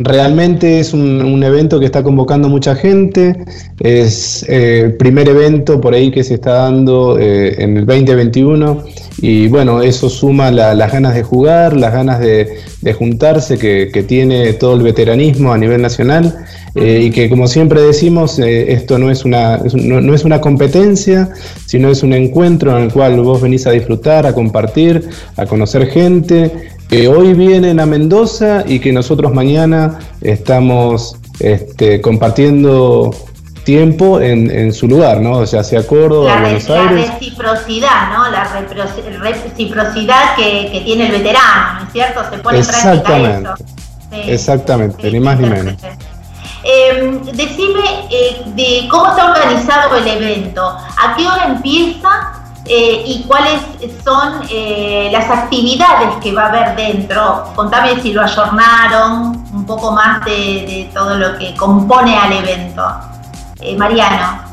Realmente es un, evento que está convocando mucha gente, es eh, el primer evento por ahí que se está dando eh, en el 2021 y bueno, eso suma las ganas de jugar, las ganas de, juntarse que, tiene todo el veteranismo a nivel nacional eh, y que como siempre decimos, esto no es, una, no es una competencia, sino es un encuentro en el cual vos venís a disfrutar, a compartir, a conocer gente que hoy vienen a Mendoza y que nosotros mañana estamos este, compartiendo tiempo en, en, su lugar, ¿no? O sea, sea Córdoba, la, Buenos la Aires. reciprocidad, ¿no? La reciprocidad que, que, tiene el veterano, ¿no es cierto? Se pone en práctica eso. Sí. Exactamente, sí, ni más ni menos. Eh, decime eh, de cómo está organizado el evento, a qué hora empieza eh, y cuáles son eh, las actividades que va a haber dentro. Contame si lo ayornaron, un poco más de, de todo lo que compone al evento. Mariano.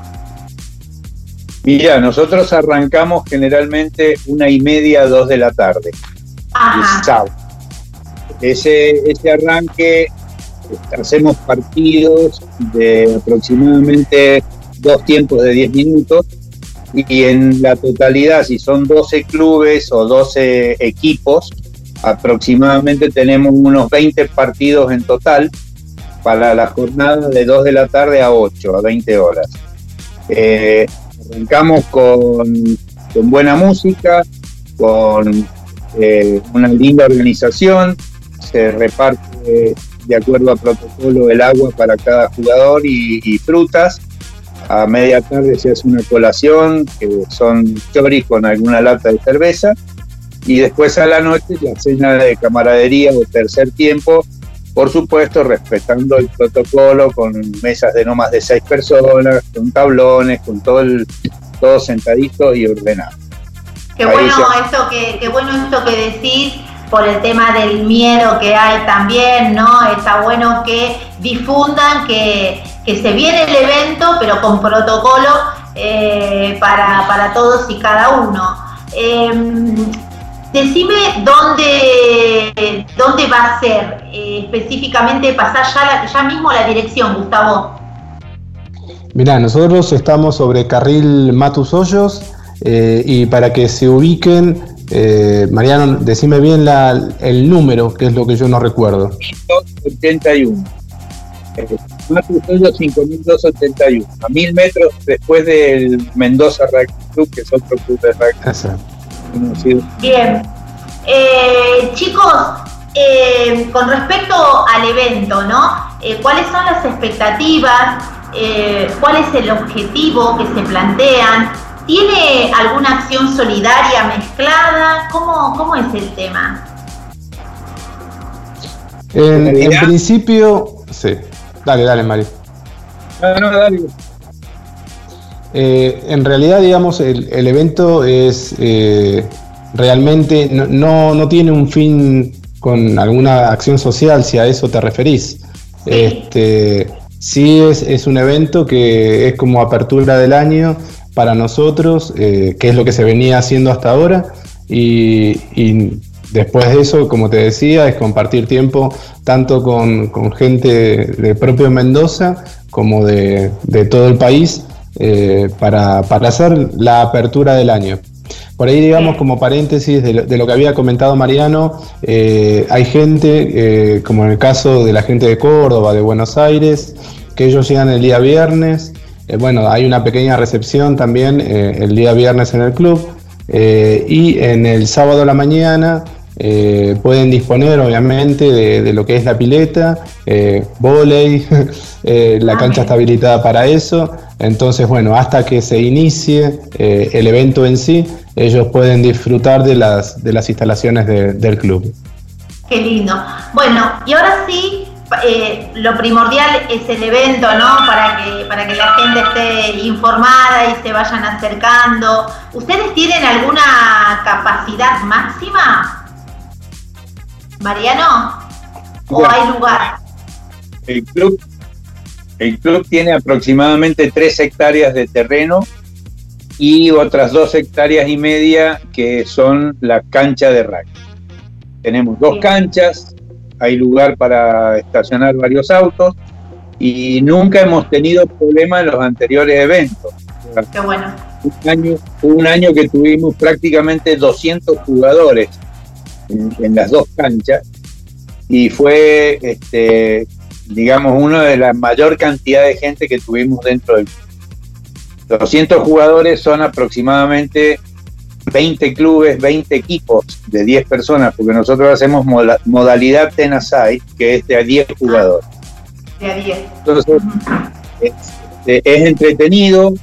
Mira, nosotros arrancamos generalmente una y media, dos de la tarde. Ajá. Ese, ese arranque hacemos partidos de aproximadamente dos tiempos de 10 minutos y en la totalidad, si son 12 clubes o 12 equipos, aproximadamente tenemos unos 20 partidos en total para la jornada de 2 de la tarde a 8, a 20 horas. Eh, arrancamos con, con, buena música, con eh, una linda organización, se reparte de acuerdo a protocolo el agua para cada jugador y, y frutas. A media tarde se hace una colación, que son choris con alguna lata de cerveza, y después a la noche la cena de camaradería o tercer tiempo, por supuesto respetando el protocolo con mesas de no más de seis personas, con tablones, con todo el, todo sentadito y ordenado. Qué bueno, esto que, qué bueno esto que decís por el tema del miedo que hay también, ¿no? Está bueno que difundan que, que se viene el evento, pero con protocolo eh, para, para, todos y cada uno. Eh, decime dónde, dónde va a ser eh, específicamente, pasar ya, ya mismo la dirección, Gustavo. Mirá, nosotros estamos sobre carril Matus Hoyos y para que se ubiquen eh, Mariano, decime bien la, el número, que es lo que yo no recuerdo. 581. Eh, 5281, a mil metros después del Mendoza Rugby Club, que es otro club de rugby. Bien. Eh, chicos, eh, con respecto al evento, ¿no? Eh, ¿Cuáles son las expectativas? ¿Cuál es el objetivo que se plantean? ¿Tiene alguna acción solidaria mezclada? ¿Cómo, cómo es el tema? En, en principio, sí. Dale, dale, Mario. No, no, dale. Eh, en realidad, digamos, el, el evento es eh, realmente, no, no, no, tiene un fin con alguna acción social, si a eso te referís. Sí, este, sí es, es un evento que es como apertura del año para nosotros, eh, que es lo que se venía haciendo hasta ahora. Y, y, después de eso, como te decía, es compartir tiempo tanto con, con gente de propio Mendoza como de, de todo el país eh, para, para, hacer la apertura del año. Por ahí, digamos, como paréntesis de lo, de lo que había comentado Mariano, eh, hay gente, eh, como en el caso de la gente de Córdoba, de Buenos Aires, que ellos llegan el día viernes, eh, bueno, hay una pequeña recepción también eh, el día viernes en el club eh, y en el sábado a la mañana pueden disponer obviamente de, de, lo que es la pileta, volei, la cancha está habilitada para eso, entonces bueno, hasta que se inicie el evento en sí, ellos pueden disfrutar de las, de las instalaciones de, del club. Qué lindo. Bueno, y ahora sí, eh, lo primordial es el evento, ¿no? Para que, para que la gente esté informada y se vayan acercando. ¿Ustedes tienen alguna capacidad máxima? Mariano, ¿o bueno, hay lugar? El club, el club tiene aproximadamente 3 hectáreas de terreno y otras 2 hectáreas y media que son la cancha de rugby. Tenemos dos canchas, hay lugar para estacionar varios autos y nunca hemos tenido problemas en los anteriores eventos. Qué bueno. Un año, un año que tuvimos prácticamente 200 jugadores en, en las dos canchas y fue, este, digamos, una de la mayor cantidad de gente que tuvimos dentro del 200 jugadores son aproximadamente 20 clubes, 20 equipos de 10 personas, porque nosotros hacemos moda, modalidad Tenasai, que es de a 10 jugadores. De a 10. Entonces, es, es entretenido,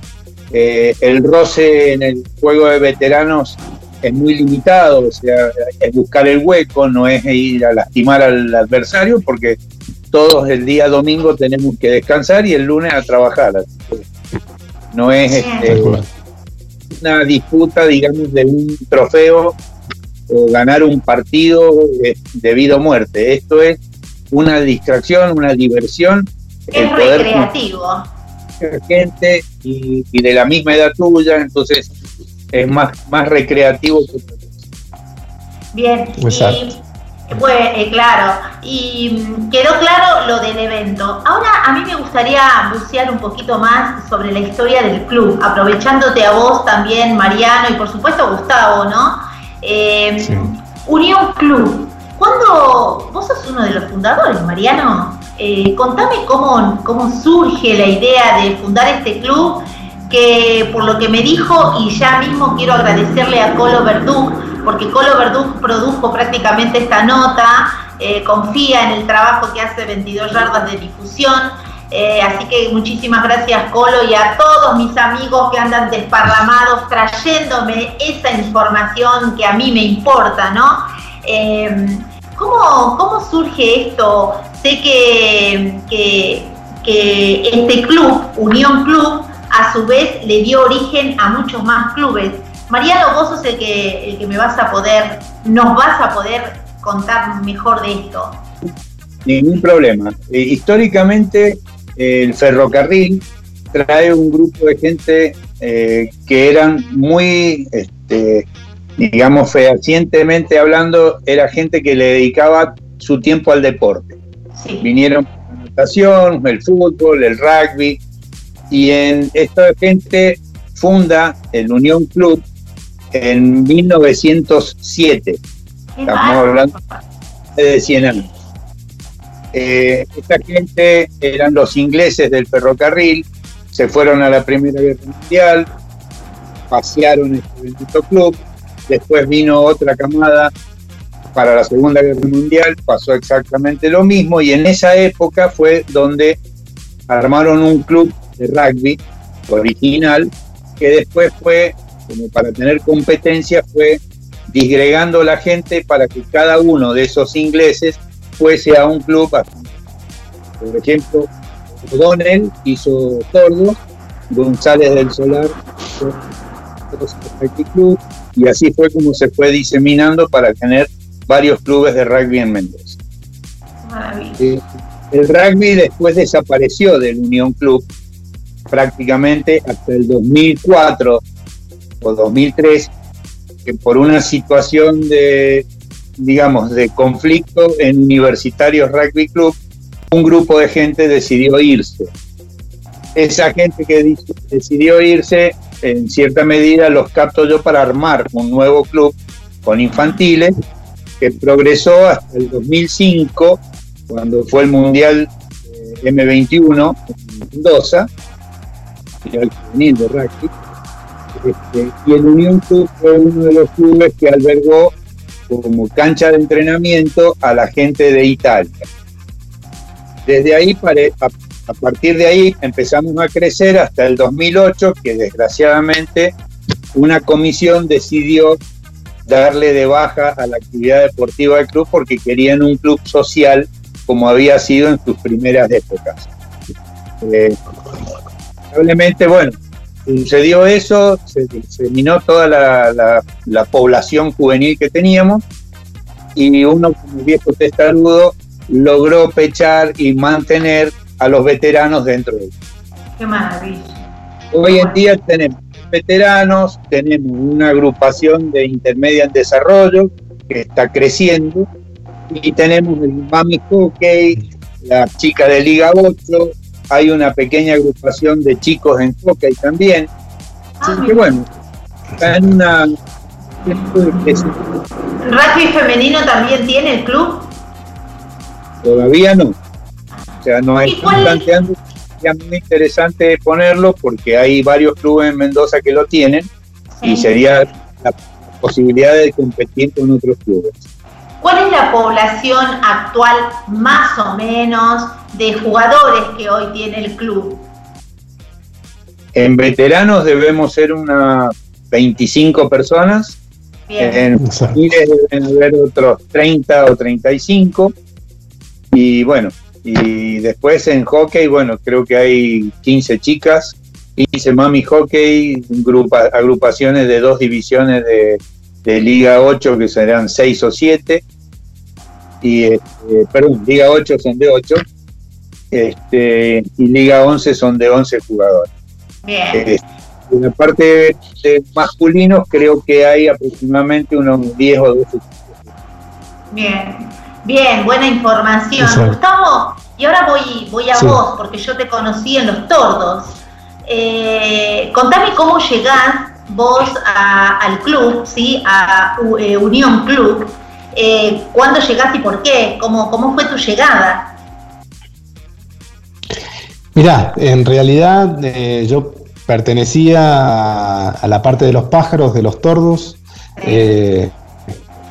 eh, el roce en el juego de veteranos es muy limitado, o sea, es buscar el hueco, no es ir a lastimar al adversario, porque todos el día domingo tenemos que descansar y el lunes a trabajar. No es este, una disputa, digamos, de un trofeo o ganar un partido de vida o muerte. Esto es una distracción, una diversión. Es recreativo. Gente y, y, de la misma edad tuya, entonces es más, más recreativo que Bien, y, bueno, eh, claro, y mm, quedó claro lo del evento. Ahora a mí me gustaría bucear un poquito más sobre la historia del club, aprovechándote a vos también, Mariano, y por supuesto Gustavo, ¿no? Eh, Unión Club. ¿Cuándo vos sos uno de los fundadores, Mariano? Eh, contame cómo, cómo surge la idea de fundar este club por lo que me dijo, y ya mismo quiero agradecerle a Colo Verduc, porque Colo Verduc produjo prácticamente esta nota, eh, confía en el trabajo que hace 22 yardas de difusión. Eh, así que muchísimas gracias Colo y a todos mis amigos que andan desparramados trayéndome esa información que a mí me importa, ¿no? Eh, ¿cómo, ¿cómo, surge esto? Sé que, que este club, Unión Club, a su vez le dio origen a muchos más clubes. Mariano, vos sos el que, el que me vas a poder, nos vas a poder contar mejor de esto. Ningún problema. Eh, históricamente el ferrocarril trae un grupo de gente eh, que eran muy, este, digamos, fehacientemente hablando, era gente que le dedicaba su tiempo al deporte. Vinieron la natación, el fútbol, el rugby, y en esta gente funda el Unión Club en 1907. Estamos hablando de 100 años. Eh, esta gente eran los ingleses del ferrocarril, se fueron a la Primera Guerra Mundial, pasearon este bendito club, después vino otra camada para la Segunda Guerra Mundial, pasó exactamente lo mismo y en esa época fue donde armaron un club de rugby original, que después fue, como para tener competencia, fue disgregando la gente para que cada uno de esos ingleses fuese a un club. Por ejemplo, O'Donnell hizo Tordo, González del Solar Club, y así fue como se fue diseminando para tener varios clubes de rugby en Mendoza. Eh, el rugby después desapareció del Unión Club prácticamente hasta el 2004 o 2003, que por una situación de, digamos, de conflicto en Universitarios Rugby Club, un grupo de gente decidió irse. Esa gente que decidió irse, en cierta medida los capto yo para armar un nuevo club con infantiles que progresó hasta el 2005, cuando fue el Mundial eh, M21 en Mendoza, Este, y el Unión Club fue uno de los clubes que albergó como cancha de entrenamiento a la gente de Italia. Desde ahí, a, partir de ahí, empezamos a crecer hasta el 2008, que desgraciadamente una comisión decidió darle de baja a la actividad deportiva del club porque querían un club social como había sido en sus primeras épocas. Eh, lamentablemente, bueno, sucedió eso, se, eliminó toda la, población juvenil que teníamos y uno como viejo testarudo logró pechar y mantener a los veteranos dentro de él. Qué maravilla. Hoy en día tenemos veteranos, tenemos una agrupación de intermedia en desarrollo que está creciendo y tenemos el Mami Hockey, la chica de Liga 8, hay una pequeña agrupación de chicos en hockey también. Así que bueno, está en una... ¿Rugby femenino también tiene el club? Todavía no. O sea, no hay planteando sería muy interesante ponerlo porque hay varios clubes en Mendoza que lo tienen y sería la posibilidad de competir con otros clubes. ¿Cuál es la población actual más o menos de jugadores que hoy tiene el club? En veteranos debemos ser unas 25 personas. En juveniles deben haber otros 30 o 35. Y bueno, y después en hockey, bueno, creo que hay 15 chicas, 15 mami hockey, grupa, agrupaciones de dos divisiones de, de Liga 8 que serán 6 o 7. Y, este, perdón, Liga 8 son de 8. Este, y Liga 11 son de 11 jugadores. Bien. Este, en la parte de masculinos creo que hay aproximadamente unos 10 o 12 Bien, bien, buena información. Exacto. Gustavo, y ahora voy, voy a Sí. vos, porque yo te conocí en los tordos. Eh, contame cómo llegás vos a- al club, ¿sí? A eh, Unión Club. Eh, ¿Cuándo llegás y por qué? ¿Cómo, ¿Cómo fue tu llegada? Mirá, en realidad eh, yo pertenecía a, a la parte de los pájaros, de los tordos. Eh,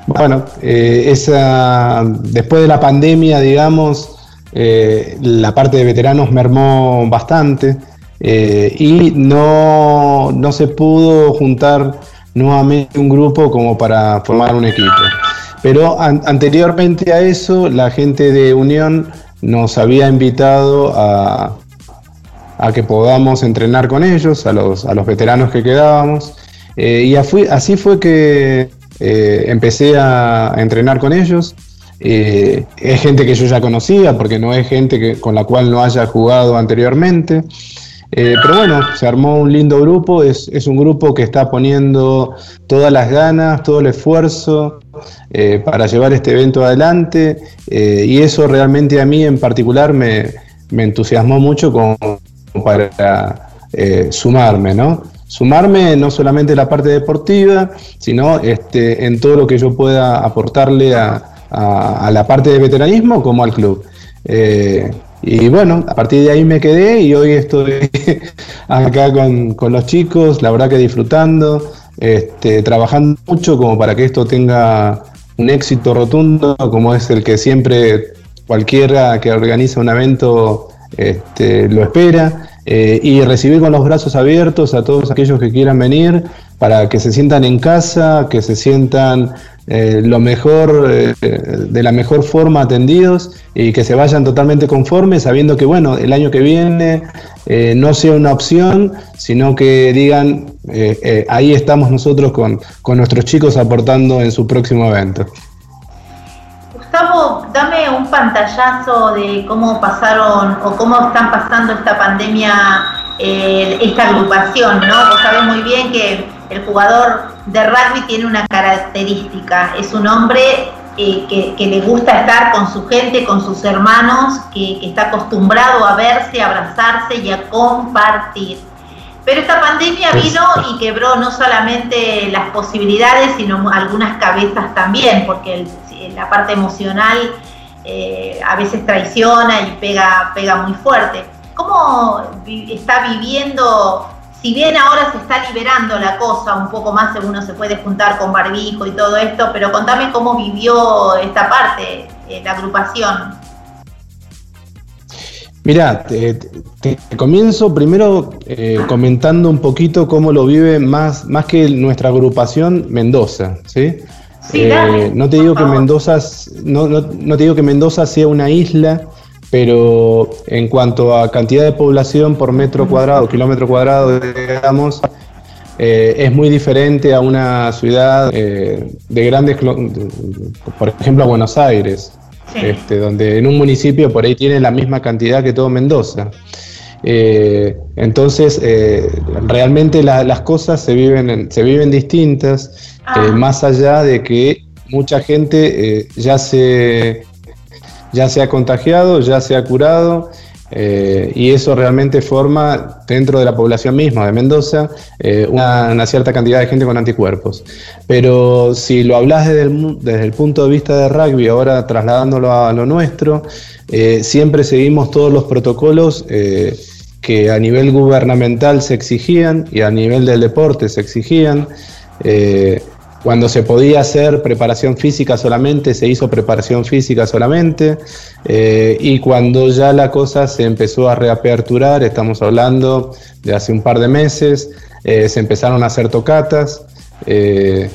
bueno, eh, esa, después de la pandemia, digamos, la parte de veteranos mermó bastante y no, no se pudo juntar nuevamente un grupo como para formar un equipo. Pero an- anteriormente a eso, la gente de Unión nos había invitado a, a que podamos entrenar con ellos, a los, a los veteranos que quedábamos. Eh, y así fue que eh, empecé a, entrenar con ellos. Eh, es gente que yo ya conocía, porque no es gente que, con la cual no haya jugado anteriormente. Pero bueno, se armó un lindo grupo, es, es un grupo que está poniendo todas las ganas, todo el esfuerzo para llevar este evento adelante y eso realmente a mí en particular me, me entusiasmó mucho como para eh, sumarme, ¿no? Sumarme no solamente en la parte deportiva, sino este, en todo lo que yo pueda aportarle a, a- la parte de veteranismo como al club. Eh, y bueno, a partir de ahí me quedé y hoy estoy acá con, con los chicos, la verdad que disfrutando, este, trabajando mucho como para que esto tenga un éxito rotundo, como es el que siempre cualquiera que organiza un evento este, lo espera. eh, y recibir con los brazos abiertos a todos aquellos que quieran venir para que se sientan en casa, que se sientan eh, lo mejor, eh, de la mejor forma atendidos y que se vayan totalmente conformes, sabiendo que bueno, el año que viene no sea una opción, sino que digan, ahí estamos nosotros con, con nuestros chicos aportando en su próximo evento. Gustavo, dame un pantallazo de cómo pasaron o cómo están pasando esta pandemia, eh, esta agrupación, ¿no? Vos sabés muy bien que el jugador de rugby tiene una característica, es un hombre eh, que, que le gusta estar con su gente, con sus hermanos, que, que está acostumbrado a verse, a abrazarse y a compartir. Pero esta pandemia vino y quebró no solamente las posibilidades, sino algunas cabezas también, porque el- la parte emocional eh, a veces traiciona y pega, pega muy fuerte. ¿Cómo está viviendo, si bien ahora se está liberando la cosa un poco más, uno se puede juntar con barbijo y todo esto, pero contame cómo vivió esta parte, eh, la agrupación? Mira, te, comienzo primero eh, comentando un poquito cómo lo vive más, más que nuestra agrupación Mendoza, ¿sí? Sí, Eh, no te digo que Mendoza, no, no- no te digo que Mendoza sea una isla, pero en cuanto a cantidad de población por metro cuadrado, kilómetro cuadrado, digamos, eh, es muy diferente a una ciudad eh, de grandes, por ejemplo, a Buenos Aires, este, donde en un municipio por ahí tiene la misma cantidad que todo Mendoza. Eh, entonces, eh, realmente la- las cosas se viven, en- se viven distintas, eh, más allá de que mucha gente ya, se, ya se ha contagiado, ya se ha curado, eh, y eso realmente forma dentro de la población misma de Mendoza eh, una, cierta cantidad de gente con anticuerpos. Pero si lo hablas desde el, desde el punto de vista de rugby, ahora trasladándolo a lo nuestro, eh, siempre seguimos todos los protocolos que a nivel gubernamental se exigían y a nivel del deporte se exigían. Cuando se podía hacer preparación física solamente, se hizo preparación física solamente. eh, y cuando ya la cosa se empezó a reaperturar, estamos hablando de hace un par de meses, eh, se empezaron a hacer tocatas. eh,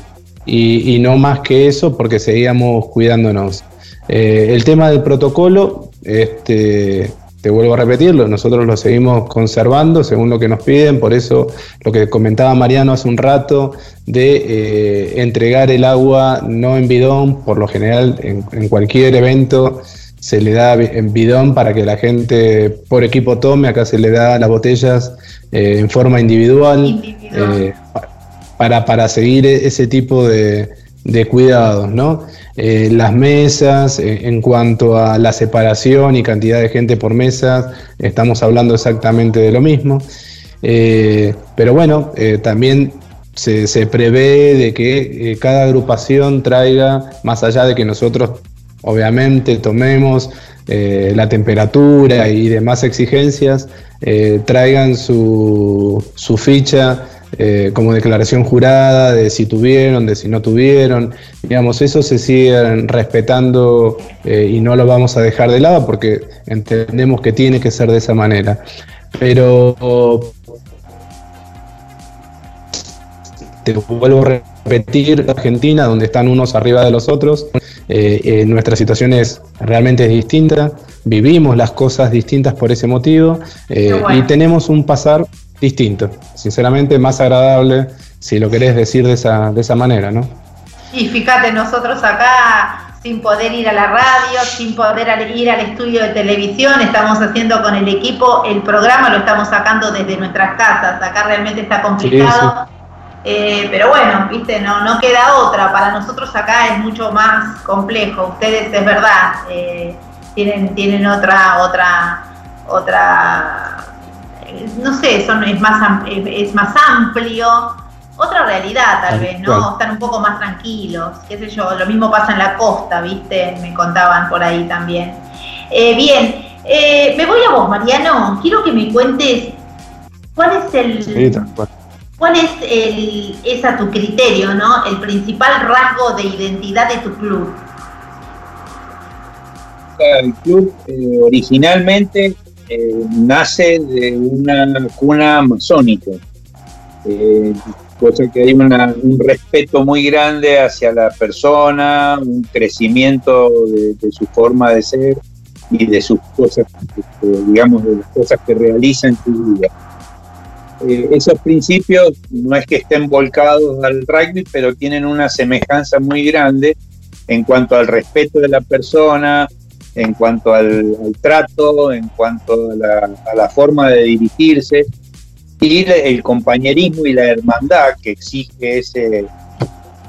y, y no más que eso porque seguíamos cuidándonos. El tema del protocolo, este, te vuelvo a repetirlo, nosotros lo seguimos conservando según lo que nos piden, por eso lo que comentaba Mariano hace un rato de eh, entregar el agua no en bidón, por lo general en, en cualquier evento se le da en bidón para que la gente por equipo tome, acá se le da las botellas eh, en forma individual, eh, pa- para, para seguir e- ese tipo de, de cuidados, ¿no? Eh, las mesas, eh, en cuanto a la separación y cantidad de gente por mesas, estamos hablando exactamente de lo mismo. Eh, pero bueno, también se, se prevé de que cada agrupación traiga, más allá de que nosotros obviamente tomemos la temperatura y demás exigencias, traigan su, su ficha eh, como declaración jurada de si tuvieron, de si no tuvieron. Digamos, eso se sigue respetando eh, y no lo vamos a dejar de lado porque entendemos que tiene que ser de esa manera. Pero te vuelvo a repetir, Argentina, donde están unos arriba de los otros, eh, eh, nuestra situación es realmente distinta, vivimos las cosas distintas por ese motivo eh, bueno. y tenemos un pasar distinto, sinceramente más agradable, si lo querés decir de esa, de esa manera, ¿no? Y fíjate, nosotros acá, sin poder ir a la radio, sin poder ir al estudio de televisión, estamos haciendo con el equipo el programa, lo estamos sacando desde nuestras casas. Acá realmente está complicado. Eh, pero bueno, viste, no, no queda otra. Para nosotros acá es mucho más complejo. Ustedes, es verdad, eh, tienen, tienen otra, otra, otra, no sé, son, es, más, es más amplio. Otra realidad tal vez, ¿no? Claro. Están un poco más tranquilos, qué sé yo. Lo mismo pasa en la costa, ¿viste? Me contaban por ahí también. Eh, bien, eh, me voy a vos, Mariano. Quiero que me cuentes cuál es el, Sí. ¿Cuál es, el, es a tu criterio, ¿no? el principal rasgo de identidad de tu club? El club eh, originalmente eh, nace de una cuna masónica, eh, cosa que hay un respeto muy grande hacia la persona, un crecimiento de, de su forma de ser y de sus cosas, este, digamos, de las cosas que realiza en su vida. Eh, esos principios no es que estén volcados al rugby, pero tienen una semejanza muy grande en cuanto al respeto de la persona, en cuanto al, trato, en cuanto a la, forma de dirigirse y el compañerismo y la hermandad que exige ese,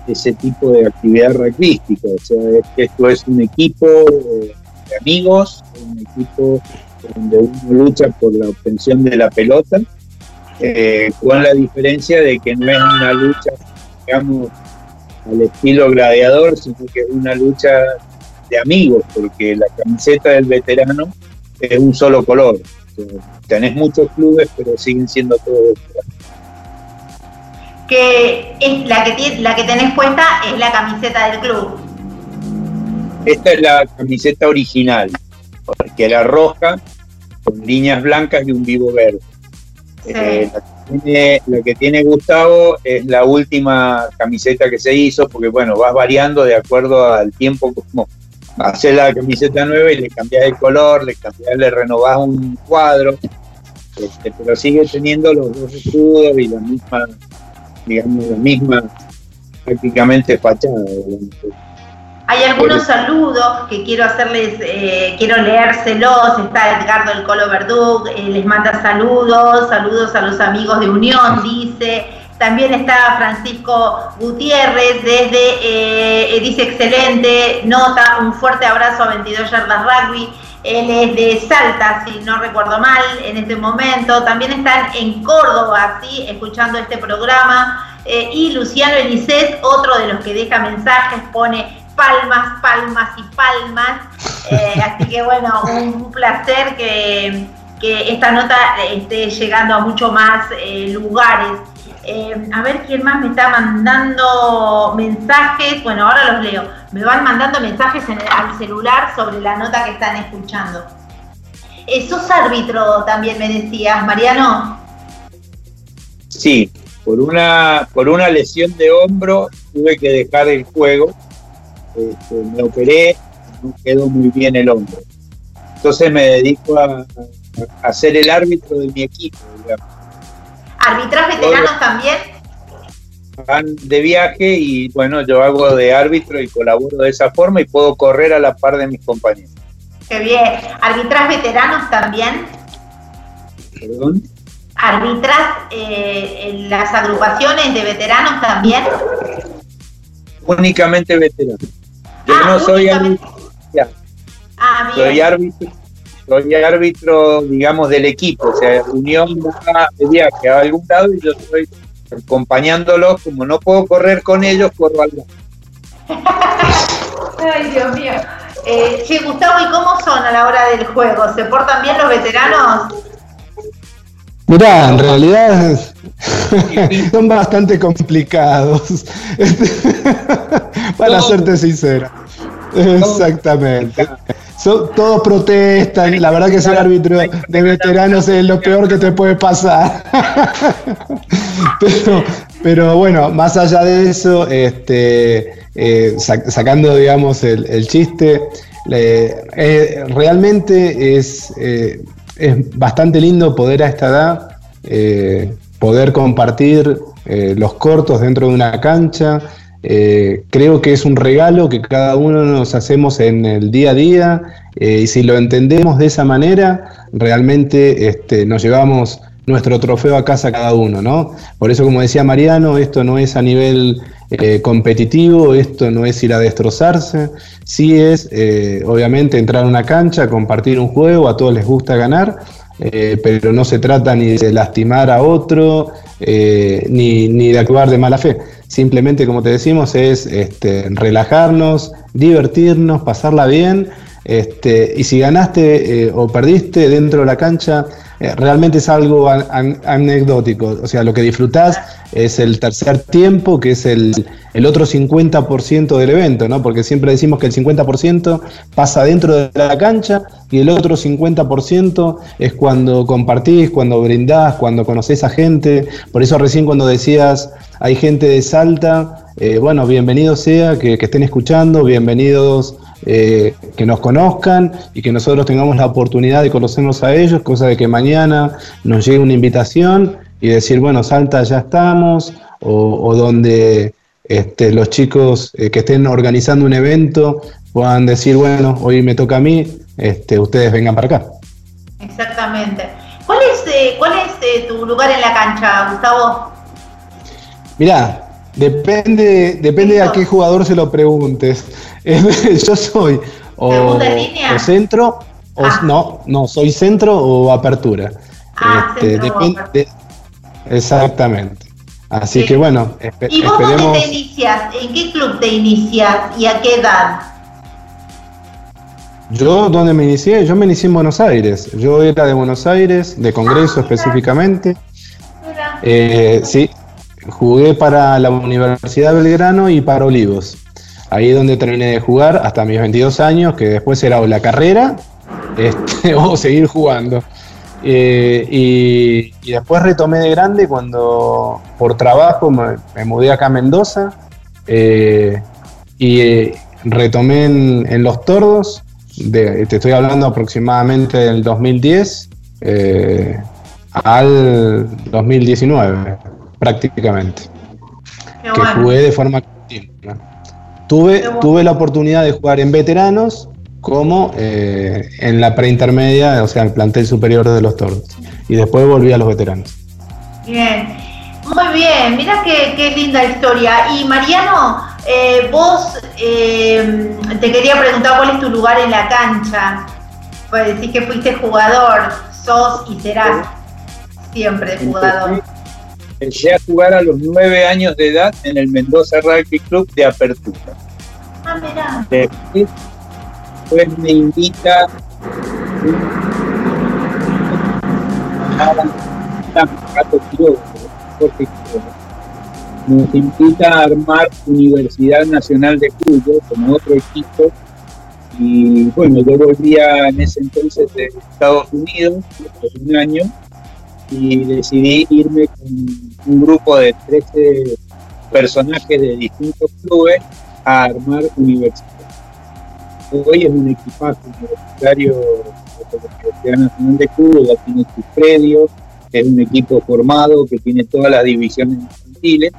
ese tipo de actividad rugbyística. O sea, esto es un equipo eh, de amigos, un equipo donde uno lucha por la obtención de la pelota, eh, con la diferencia de que no es una lucha, digamos, al estilo gladiador, sino que es una lucha de amigos, porque la camiseta del veterano es un solo color. Tenés muchos clubes, pero siguen siendo todos. Que es la que la que tenés puesta es la camiseta del club. Esta es la camiseta original, que era roja, con líneas blancas y un vivo verde. Eh, la, que tiene, la que tiene Gustavo es la última camiseta que se hizo, porque bueno, vas variando de acuerdo al tiempo, como hacer la camiseta nueva y le cambias el color, le cambias, le renovás un cuadro, este, pero sigue teniendo los dos escudos y la misma, digamos, la misma prácticamente fachada. Hay algunos saludos que quiero hacerles, eh, quiero leérselos. Está Edgardo El Colo Verdug, eh, les manda saludos, saludos a los amigos de Unión, dice. También está Francisco Gutiérrez desde, eh, dice excelente, nota, un fuerte abrazo a 22 Yardas Rugby. Él es de Salta, si no recuerdo mal, en este momento. También están en Córdoba, ¿sí? escuchando este programa. Eh, y Luciano Elisет, otro de los que deja mensajes, pone palmas, palmas y palmas. Eh, así que bueno, un placer que, que esta nota esté llegando a mucho más eh, lugares. Eh, a ver quién más me está mandando mensajes. Bueno, ahora los leo. Me van mandando mensajes al celular sobre la nota que están escuchando. Eh, ¿Sos árbitro también, me decías, Mariano? Sí, por una, por una lesión de hombro tuve que dejar el juego. Este, me operé, no quedó muy bien el hombro. Entonces me dedico a, a ser el árbitro de mi equipo. digamos. ¿Arbitrás veteranos también? Van de viaje y bueno, yo hago de árbitro y colaboro de esa forma y puedo correr a la par de mis compañeros. Qué bien. ¿Arbitrás veteranos también? Perdón. ¿Arbitras eh, en las agrupaciones de veteranos también? Únicamente veterano. Yo no soy árbitro, Ah, soy árbitro, soy árbitro, digamos, del equipo. O sea, Unión va de viaje a algún lado y yo estoy acompañándolos. Como no puedo correr con ellos, corro al lado. Ay, Dios mío. Eh, che, Gustavo, ¿y cómo son a la hora del juego? ¿Se portan bien los veteranos? Mirá, en realidad son bastante complicados. Para serte sincero. Exactamente. Son- todos protestan. La verdad que ser árbitro de veteranos es lo peor que te puede pasar. pero, pero bueno, más allá de eso, este, eh, sac- sacando, digamos, el, el chiste, eh, realmente es, eh, es bastante lindo poder a esta edad poder compartir los cortos dentro de una cancha. Eh, creo que es un regalo que cada uno nos hacemos en el día a día eh, y si lo entendemos de esa manera, realmente este, nos llevamos nuestro trofeo a casa cada uno, ¿no? Por eso, como decía Mariano, esto no es a nivel eh, competitivo, esto no es ir a destrozarse, sí es, obviamente, entrar a una cancha, compartir un juego, a todos les gusta ganar, pero no se trata ni de lastimar a otro, ni, ni de actuar de mala fe. Simplemente, como te decimos, es este, relajarnos, divertirnos, pasarla bien. Este, y si ganaste eh, o perdiste dentro de la cancha, eh, realmente es algo an- an- anecdótico. O sea, lo que disfrutás es el tercer tiempo, que es el, el otro 50% del evento, ¿no? Porque siempre decimos que el 50% pasa dentro de la cancha y el otro 50% es cuando compartís, cuando brindás, cuando conocés a gente. Por eso recién cuando decías, hay gente de Salta, eh, bueno, bienvenido sea que, estén escuchando, bienvenidos eh, que nos conozcan y que nosotros tengamos la oportunidad de conocernos a ellos, cosa de que mañana nos llegue una invitación y decir, bueno, Salta ya estamos, o, o donde este, los chicos eh, que estén organizando un evento puedan decir, bueno, hoy me toca a mí, este, ustedes vengan para acá. Exactamente. ¿Cuál es, eh, cuál es eh, tu lugar en la cancha, Gustavo? Mirá, depende, depende a qué jugador se lo preguntes. Yo soy o, ¿Segunda línea? o centro, o no, no, soy centro o apertura. Ah, Este, depende- exactamente. Así que bueno, espe- ¿Y vos dónde te inicias? ¿En qué club te inicias y a qué edad? Yo, ¿dónde me inicié? Yo me inicié en Buenos Aires. Yo era de Buenos Aires, de Congreso específicamente. Eh, sí, jugué para la Universidad Belgrano y para Olivos. Ahí es donde terminé de jugar hasta mis 22 años, que después era o la carrera este, o seguir jugando. Eh, y, después retomé de grande cuando por trabajo me, mudé acá a Mendoza eh, y retomé en, en Los Tordos, de- te estoy hablando aproximadamente del 2010 eh, al 2019 prácticamente, Qué que bueno. jugué de forma continua. Tuve, tuve la oportunidad de jugar en veteranos como eh, en la preintermedia, o sea, el plantel superior de los Tordos. Y después volví a los veteranos. Bien, muy bien, mira qué, qué linda historia. Y Mariano, eh, vos eh, te quería preguntar cuál es tu lugar en la cancha. Pues decís que fuiste jugador, sos y serás siempre jugador. Empecé a jugar a los nueve años de edad en el Mendoza Rugby Club de Apertura. Ah, mirá. Después después me invita a Jorge Quiroga. Nos invita a armar Universidad Nacional de Cuyo como otro equipo. Y bueno, yo volvía en ese entonces de Estados Unidos, un año, y decidí irme con un grupo de 13 personajes de distintos clubes a armar universidad. Hoy es un equipaje universitario de la Universidad Nacional de Cuba, tiene sus predios, es un equipo formado que tiene todas las divisiones infantiles,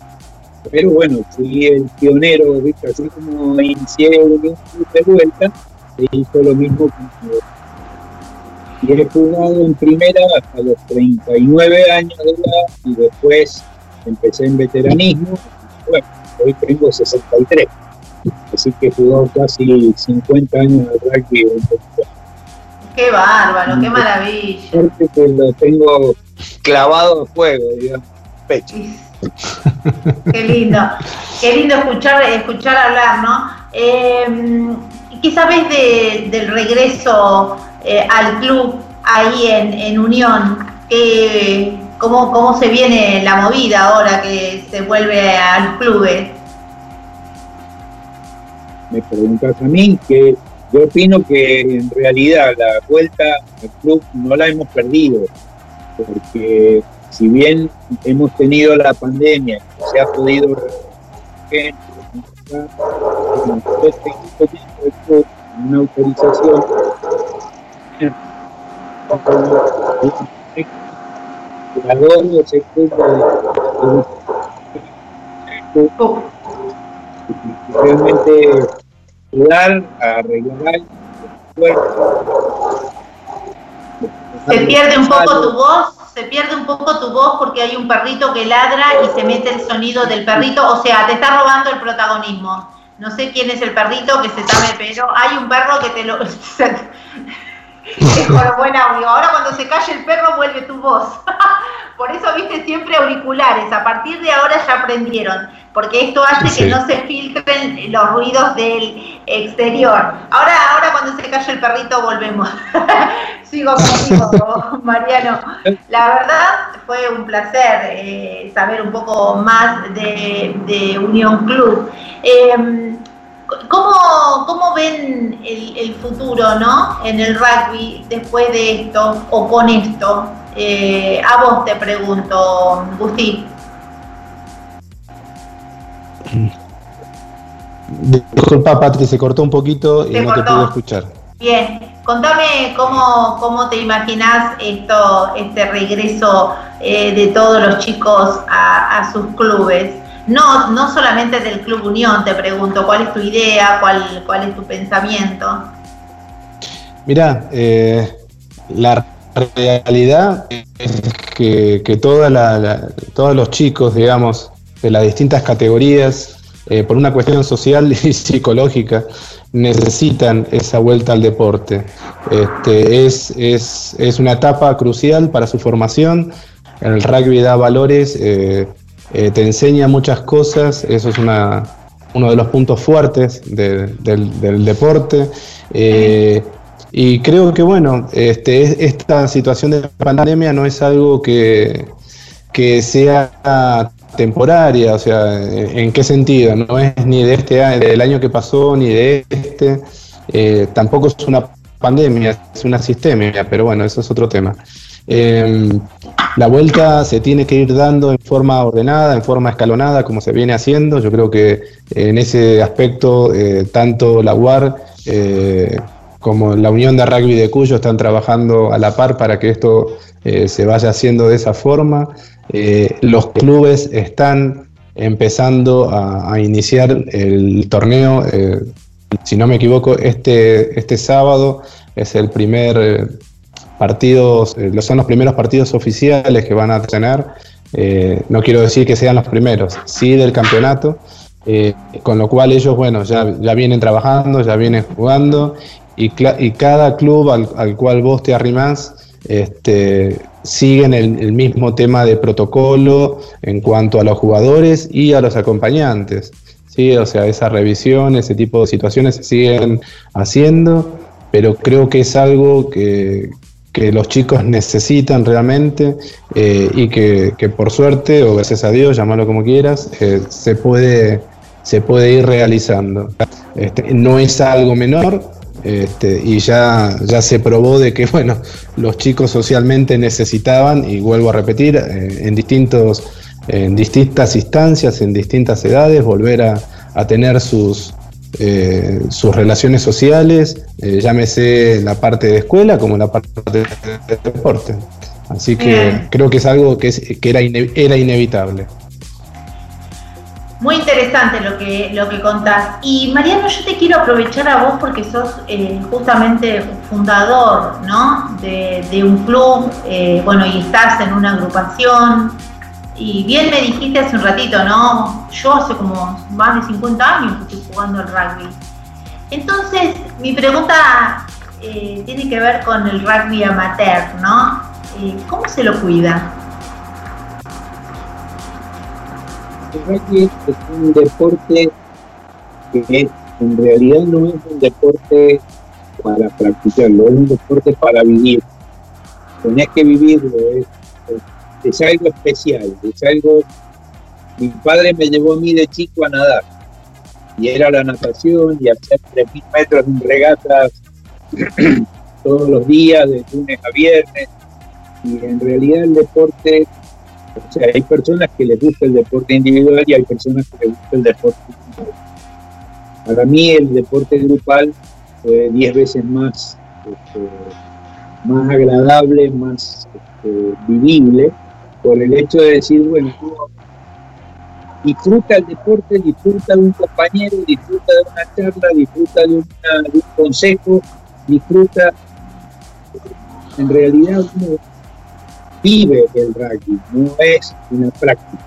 pero bueno, fui el pionero, ¿viste? así como inicié un club de vuelta, se hizo lo mismo con y he jugado en primera hasta los 39 años de edad y después empecé en veteranismo. Bueno, hoy tengo 63, así que he jugado casi 50 años de rugby. Qué bárbaro, qué maravilla. Porque que lo tengo clavado a fuego, digamos, pecho. Qué lindo, qué lindo escuchar, escuchar hablar, ¿no? Eh, ¿Qué sabes de, del regreso eh, al club ahí en, Unión? ¿Qué, cómo, ¿Cómo se viene la movida ahora que se vuelve al club? Me preguntas a mí que yo opino que en realidad la vuelta al club no la hemos perdido, porque si bien hemos tenido la pandemia, se ha podido una autorización realmente ayudar a arreglar el cuerpo. Se pierde un poco tu voz, se pierde un poco tu voz porque hay un perrito que ladra y se mete el sonido del perrito, o sea, te está robando el protagonismo. No sé quién es el perrito que se sabe, pero hay un perro que te lo... es con buen audio. Ahora cuando se calle el perro vuelve tu voz. Por eso viste siempre auriculares. A partir de ahora ya aprendieron. Porque esto hace Sí. que no se filtren los ruidos del exterior. Ahora, ahora cuando se calle el perrito volvemos. Sigo contigo, Mariano. La verdad fue un placer eh, saber un poco más de, de Unión Club. Eh, ¿Cómo, cómo ven el, el futuro ¿no? en el rugby después de esto o con esto? Eh, a vos te pregunto, Gusti. Disculpa, Patri, se cortó un poquito y no te pude escuchar. Bien, contame cómo, cómo te imaginas esto, este regreso eh, de todos los chicos a, a sus clubes. No, no solamente del Club Unión, te pregunto, ¿cuál es tu idea? ¿Cuál, cuál es tu pensamiento? Mirá, eh, la realidad es que, que todos los chicos, digamos, de las distintas categorías, eh, por una cuestión social y psicológica, necesitan esa vuelta al deporte. Este, es, es, es una etapa crucial para su formación. El rugby da valores, eh, eh, te enseña muchas cosas, eso es uno de los puntos fuertes de- del, deporte. Eh, y creo que, bueno, este, es- esta situación de pandemia no es algo que, sea temporaria, o sea, ¿en qué sentido? No es ni de este año, del año que pasó, ni de este, eh, tampoco es una pandemia, es una sistemia, pero bueno, eso es otro tema. La vuelta se tiene que ir dando en forma ordenada, en forma escalonada, como se viene haciendo. Yo creo que en ese aspecto, eh, tanto la UAR eh, como la Unión de Rugby de Cuyo están trabajando a la par para que esto eh, se vaya haciendo de esa forma. Eh, los clubes están empezando a, a iniciar el torneo, eh, si no me equivoco, este, este sábado es el primer eh, partidos, eh, son los primeros partidos oficiales que van a tener. Eh, no quiero decir que sean los primeros, sí del campeonato, eh, con lo cual ellos, bueno, ya, vienen trabajando, ya vienen jugando y, cada club al, al cual vos te arrimás, este, siguen el, el mismo tema de protocolo en cuanto a los jugadores y a los acompañantes. Sí, o sea, esa revisión, ese tipo de situaciones se siguen haciendo, pero creo que es algo que, que los chicos necesitan realmente eh, y que, por suerte o gracias a Dios, llamarlo como quieras, eh, se, puede, se puede ir realizando. Este, no es algo menor, este, y ya, ya se probó de que bueno, los chicos socialmente necesitaban, y vuelvo a repetir, eh, en, distintos, en distintas instancias, en distintas edades, volver a tener sus, eh, sus relaciones sociales, eh, llámese la parte de escuela como la parte de deporte. Así que creo que es algo que, es, que era, era inevitable. Muy interesante lo que, lo que contás. Y Mariano, yo te quiero aprovechar a vos porque sos eh, justamente fundador ¿no? de, un club, eh, bueno, y estás en una agrupación. Y bien me dijiste hace un ratito, ¿no? Yo hace como más de 50 años que estoy jugando al rugby. Entonces, mi pregunta eh, tiene que ver con el rugby amateur, ¿no? ¿Cómo se lo cuida? el rugby es un deporte que en realidad no es un deporte para practicarlo, es un deporte para vivir. Tenés que vivirlo, es, algo especial, es algo... Mi padre me llevó a mí de chico a nadar, y era la natación y hacer 3.000 metros en regatas todos los días, de lunes a viernes, y en realidad el deporte o sea, hay personas que les gusta el deporte individual y hay personas que les gusta el deporte grupal. Para mí el deporte grupal fue 10 veces más, este, más agradable, más este, vivible, por el hecho de decir, bueno, disfruta el deporte, disfruta de un compañero, disfruta de una charla, disfruta de, de un consejo, disfruta, en realidad uno vive el rugby, no es una práctica.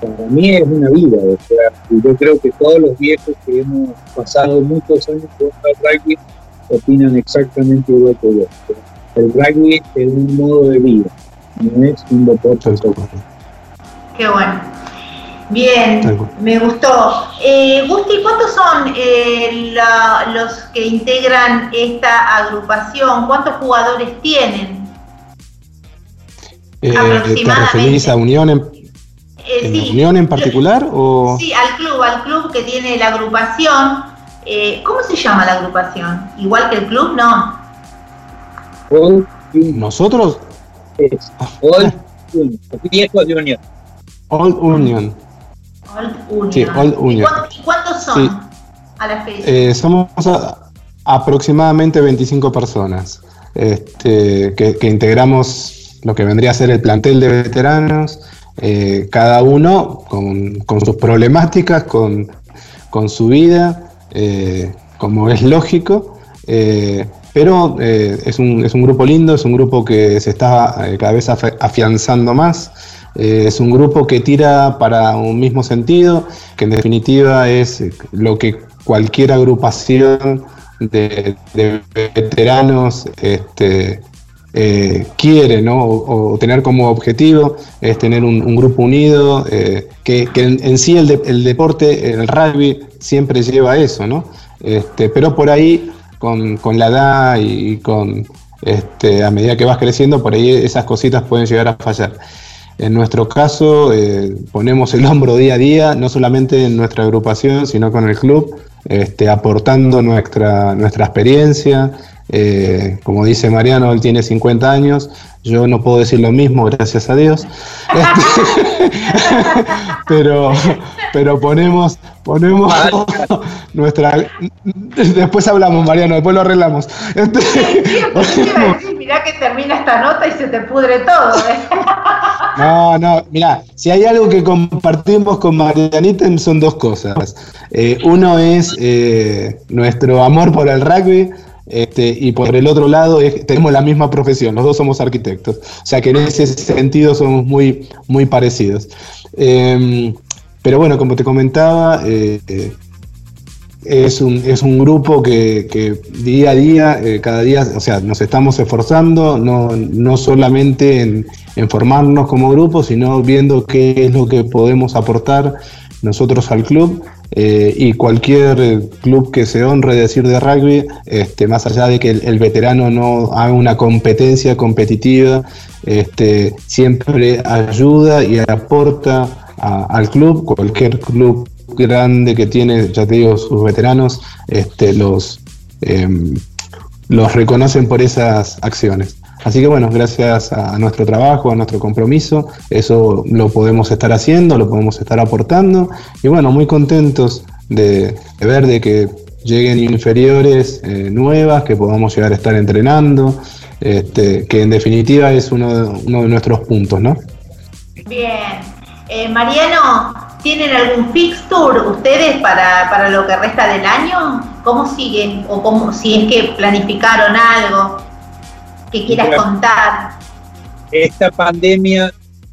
Para mí es una vida, o sea, yo creo que todos los viejos que hemos pasado muchos años jugando al rugby opinan exactamente igual que yo. El rugby es un modo de vida, no es un deporte. Qué bueno. Bien, me gustó. Eh, Gusti, ¿cuántos son eh, los que integran esta agrupación? ¿Cuántos jugadores tienen? Eh, ¿Te referís a Unión en, eh, Unión en particular? O... Sí, al club, al club que tiene la agrupación. Eh, ¿Cómo se llama la agrupación? ¿Igual que el club? No. ¿Nosotros? Es Old Union. Old Union. Old Union. Sí, Old Union. ¿Y, cuántos son a la fecha? Eh, somos aproximadamente 25 personas este, que, que integramos lo que vendría a ser el plantel de veteranos, eh, cada uno con, sus problemáticas, con, su vida, eh, como es lógico, eh, pero es un, es, un, grupo lindo, es un grupo que se está cada vez afianzando más, es un grupo que tira para un mismo sentido, que en definitiva es lo que cualquier agrupación de, veteranos este, eh, quiere, ¿no? O, tener como objetivo es tener un, grupo unido, eh, que, en, sí el, deporte, el rugby, siempre lleva eso, ¿no? Este, pero por ahí, con, la edad y, con, este, a medida que vas creciendo, por ahí esas cositas pueden llegar a fallar. En nuestro caso, eh, ponemos el hombro día a día, no solamente en nuestra agrupación, sino con el club, este, aportando nuestra, nuestra experiencia, eh, como dice Mariano, él tiene 50 años, yo no puedo decir lo mismo, gracias a Dios. pero, pero ponemos, ponemos nuestra. Después hablamos, Mariano, después lo arreglamos. Este, mirá que termina esta nota y se te pudre todo. ¿eh? No, no, mira, si hay algo que compartimos con Marianita son dos cosas. Eh, uno es nuestro amor por el rugby este, y por el otro lado tenemos la misma profesión, los dos somos arquitectos, o sea que en ese sentido somos muy, muy parecidos. Em, pero bueno, como te comentaba, eh, es, un, es un grupo que, día a día, eh, cada día, o sea, nos estamos esforzando, no, no solamente en, en formarnos como grupo, sino viendo qué es lo que podemos aportar nosotros al club eh, y cualquier club que se honre decir de rugby, este, más allá de que el, veterano no haga una competencia competitiva, este, siempre ayuda y aporta al club, cualquier club grande que tiene, ya te digo, sus veteranos, este, los, em, los reconocen por esas acciones. Así que bueno, gracias a nuestro trabajo, a nuestro compromiso, eso lo podemos estar haciendo, lo podemos estar aportando y bueno, muy contentos de, ver de que lleguen inferiores eh, nuevas, que podamos llegar a estar entrenando, este, que en definitiva es uno de, uno de nuestros puntos, ¿no? Bien. Eh, Mariano, ¿tienen algún fixture ustedes para, para lo que resta del año? ¿Cómo siguen? O cómo, si es que planificaron algo que quieras contar. Esta pandemia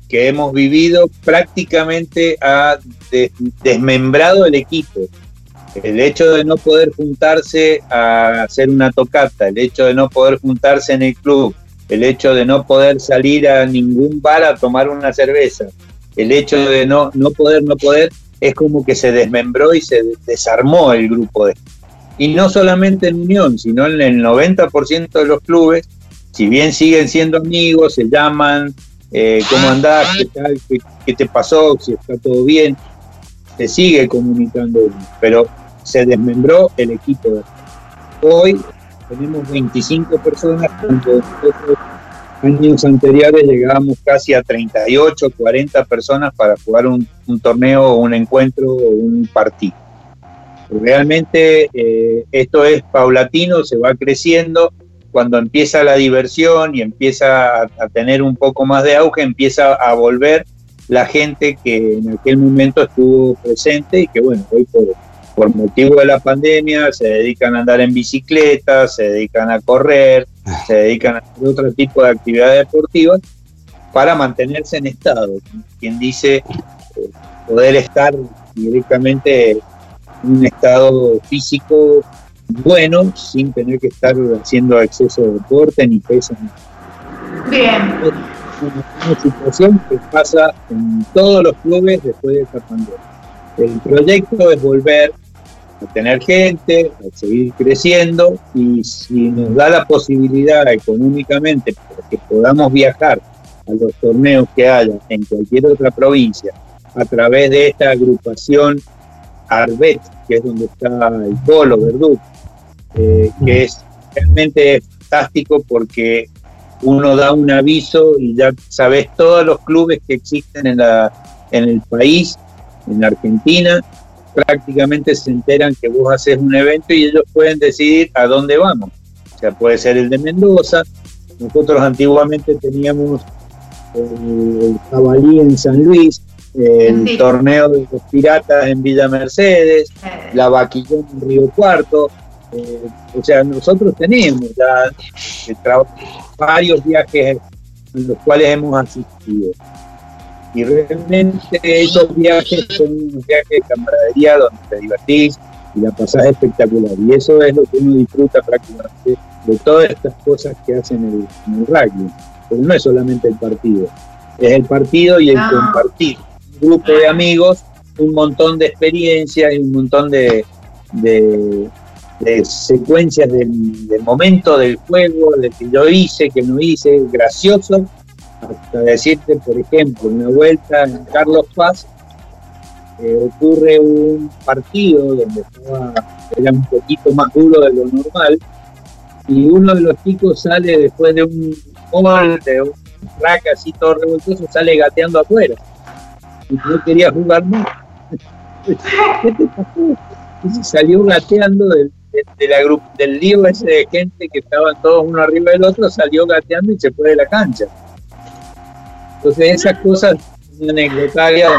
que hemos vivido prácticamente ha desmembrado el equipo. El hecho de no poder juntarse a hacer una tocata, el hecho de no poder juntarse en el club, el hecho de no poder salir a ningún bar a tomar una cerveza, el hecho de no, no poder, no poder, es como que se desmembró y se desarmó el grupo. De, y no solamente en Unión, sino en el 90% de los clubes si bien siguen siendo amigos, se llaman, eh, ¿cómo andás? ¿Qué, tal? ¿Qué, te pasó? Si está todo bien, se sigue comunicando, pero se desmembró el equipo. Hoy tenemos 25 personas, años anteriores llegábamos casi a 38, 40 personas para jugar un, torneo, un encuentro o un partido. Realmente eh, esto es paulatino, se va creciendo cuando empieza la diversión y empieza a, tener un poco más de auge, empieza a volver la gente que en aquel momento estuvo presente y que bueno, hoy por, motivo de la pandemia se dedican a andar en bicicleta, se dedican a correr, se dedican a hacer otro tipo de actividades deportivas para mantenerse en estado. Quien dice eh, poder estar directamente en un estado físico bueno sin tener que estar haciendo exceso de deporte ni peso. Bien. Es una situación que pasa en todos los clubes después de esta pandemia. El proyecto es volver a tener gente, a seguir creciendo y si nos da la posibilidad económicamente para que podamos viajar a los torneos que haya en cualquier otra provincia a través de esta agrupación Arbet, que es donde está el Polo, Verdú, eh, que es realmente fantástico porque uno da un aviso y ya sabes todos los clubes que existen en, la, en el país, en Argentina, prácticamente se enteran que vos haces un evento y ellos pueden decidir a dónde vamos. O sea, puede ser el de Mendoza. Nosotros antiguamente teníamos el, jabalí en San Luis, el torneo de los piratas en Villa Mercedes, la vaquillón en Río Cuarto, eh, o sea, nosotros tenemos ya eh, varios viajes en los cuales hemos asistido. Y realmente esos viajes son unos viajes de camaradería donde te divertís y la pasás espectacular. Y eso es lo que uno disfruta prácticamente de todas estas cosas que hacen el, el rugby. Pero no es solamente el partido, es el partido y el compartir. Grupo de amigos, un montón de experiencias y un montón de, de secuencias del, momento del juego, de que yo hice, que no hice, gracioso, hasta decirte, por ejemplo, una vuelta en Carlos Paz, eh, ocurre un partido donde estaba, era un poquito más duro de lo normal, y uno de los chicos sale después de un gol, de un rack así todo revoltoso, sale gateando afuera. No quería jugar más. Salió gateando del, de, la del lío ese de gente que estaban todos uno arriba del otro, salió gateando y se fue de la cancha. Entonces esas cosas anecdotarias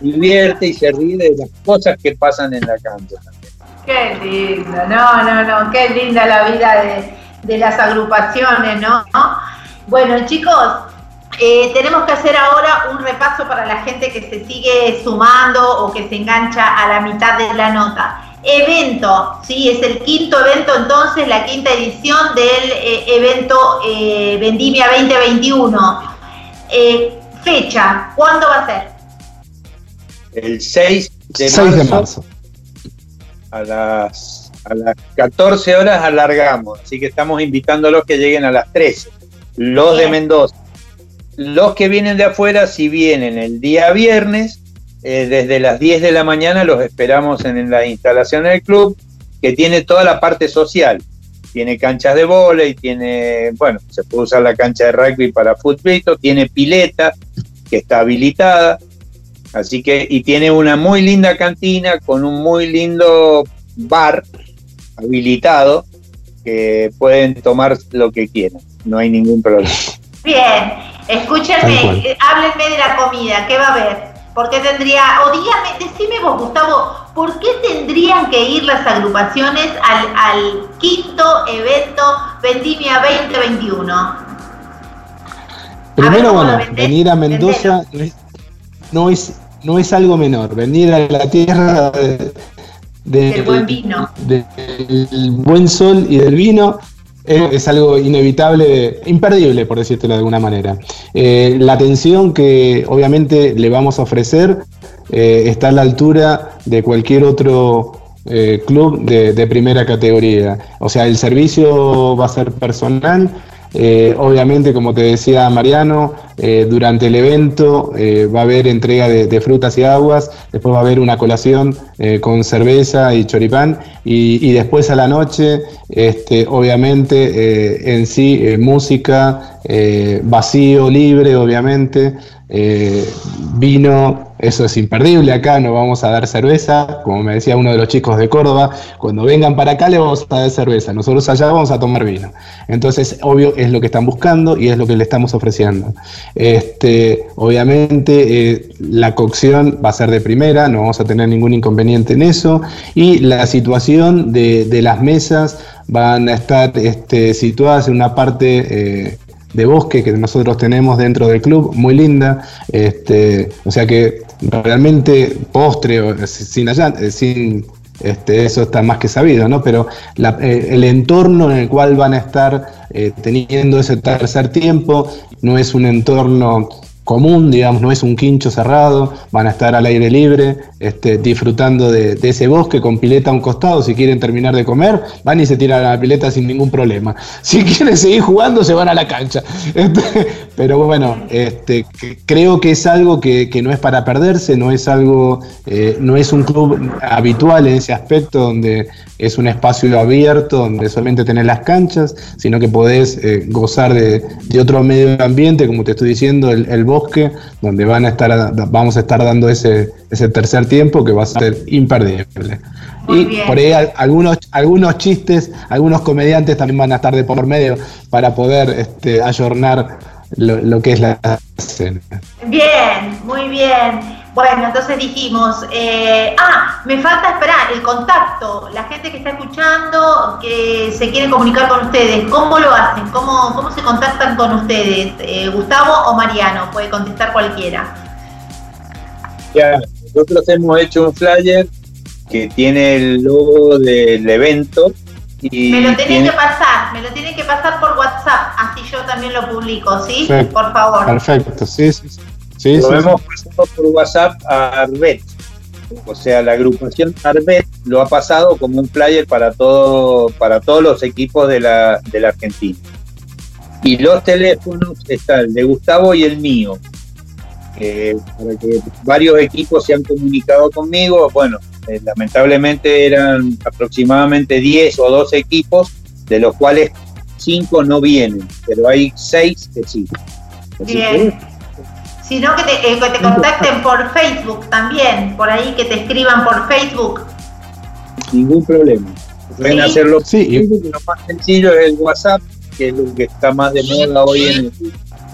divierte y se ríe de las cosas que pasan en la cancha Qué lindo, no, no, no, qué linda la vida de, de las agrupaciones, ¿no? Bueno, chicos, eh, tenemos que hacer ahora un repaso para la gente que se sigue sumando o que se engancha a la mitad de la nota evento, ¿sí? Es el quinto evento entonces, la quinta edición del eh, evento eh, Vendimia 2021. Eh, fecha, ¿cuándo va a ser? el 6 de 6 marzo, de marzo. A, las, a las 14 horas alargamos, así que estamos invitando a los que lleguen a las 13, los de Mendoza. Los que vienen de afuera, si vienen el día viernes, eh, desde las 10 de la mañana los esperamos en, la instalación del club, que tiene toda la parte social. Tiene canchas de vóley, tiene, bueno, se puede usar la cancha de rugby para fútbol, tiene pileta que está habilitada, así que, y tiene una muy linda cantina con un muy lindo bar habilitado que pueden tomar lo que quieran, no hay ningún problema. Bien, escúchenme, eh, háblenme de la comida, ¿qué va a haber? ¿Por qué tendría, o dígame, decime vos, Gustavo, ¿por qué tendrían que ir las agrupaciones al, al quinto evento Vendimia 2021? Primero, ¿cómo lo bueno, venir a Mendoza no es, no es, no es algo menor. Venir a la tierra de- de- Del buen vino. del buen sol y del vino es, algo inevitable, imperdible, por decírtelo de alguna manera. Eh, la atención que obviamente le vamos a ofrecer eh, está a la altura de cualquier otro eh, club de primera categoría. O sea, el servicio va a ser personal. Eh, obviamente, como te decía Mariano, eh, durante el evento eh, va a haber entrega de, frutas y aguas, después va a haber una colación con cerveza y choripán, y, después a la noche, este, obviamente, en sí, música, vacío, libre, obviamente, vino, eso es imperdible acá, no vamos a dar cerveza, como me decía uno de los chicos de Córdoba, cuando vengan para acá le vamos a dar cerveza, nosotros allá vamos a tomar vino. Entonces, obvio, es lo que están buscando y es lo que le estamos ofreciendo. Este, obviamente, eh, la cocción va a ser de primera, no vamos a tener ningún inconveniente en eso, y la situación de, las mesas van a estar este, situadas en una parte... eh, de bosque que nosotros tenemos dentro del club, muy linda. Este, o sea que realmente postre, o- sin allá, eh, sin este, eso está más que sabido, ¿no? Pero la- eh, el entorno en el cual van a estar eh, teniendo ese tercer tiempo no es un entorno común, digamos, no es un quincho cerrado, van a estar al aire libre, este, disfrutando de, ese bosque con pileta a un costado, si quieren terminar de comer, van y se tiran a la pileta sin ningún problema. Si quieren seguir jugando, se van a la cancha. Este, pero bueno, este, creo que es algo que, no es para perderse, no es algo, eh, no es un club habitual en ese aspecto donde es un espacio abierto, donde solamente tenés las canchas, sino que podés eh, gozar de, otro medio ambiente, como te estoy diciendo, el bosque, donde van a estar, vamos a estar dando ese, ese tercer tiempo que va a ser imperdible. y bien. por ahí al- algunos, algunos chistes, algunos comediantes también van a estar de por medio para poder este, ayornar lo, lo que es la escena. Bien, muy bien. Bueno, entonces dijimos, eh, ah, me falta esperar el contacto, la gente que está escuchando, que se quiere comunicar con ustedes, ¿cómo lo hacen? ¿Cómo, cómo se contactan con ustedes? Eh, ¿Gustavo o Mariano? Puede contestar cualquiera. Ya, nosotros hemos hecho un flyer que tiene el logo del evento y Me lo tienen tiene- que pasar, me lo tienen que pasar por WhatsApp, así yo también lo publico, ¿sí? Perfecto. Por favor. Perfecto, sí, sí. sí. Sí, lo sí, hemos pasado por WhatsApp a Arbet. O sea, la agrupación Arbet lo ha pasado como un flyer para todo, para todos los equipos de la, de la Argentina. Y los teléfonos está el de Gustavo y el mío. Eh, para que varios equipos se han comunicado conmigo. Bueno, eh, lamentablemente eran aproximadamente 10 o 12 equipos, de los cuales 5 no vienen, pero hay 6 que sí. Así que, Bien. Si no, que te, eh, que te contacten por Facebook también, por ahí que te escriban por Facebook. ningún problema. Pueden Sí. hacerlo por Facebook, lo más sencillo es el WhatsApp, que es lo que está más de moda hoy en,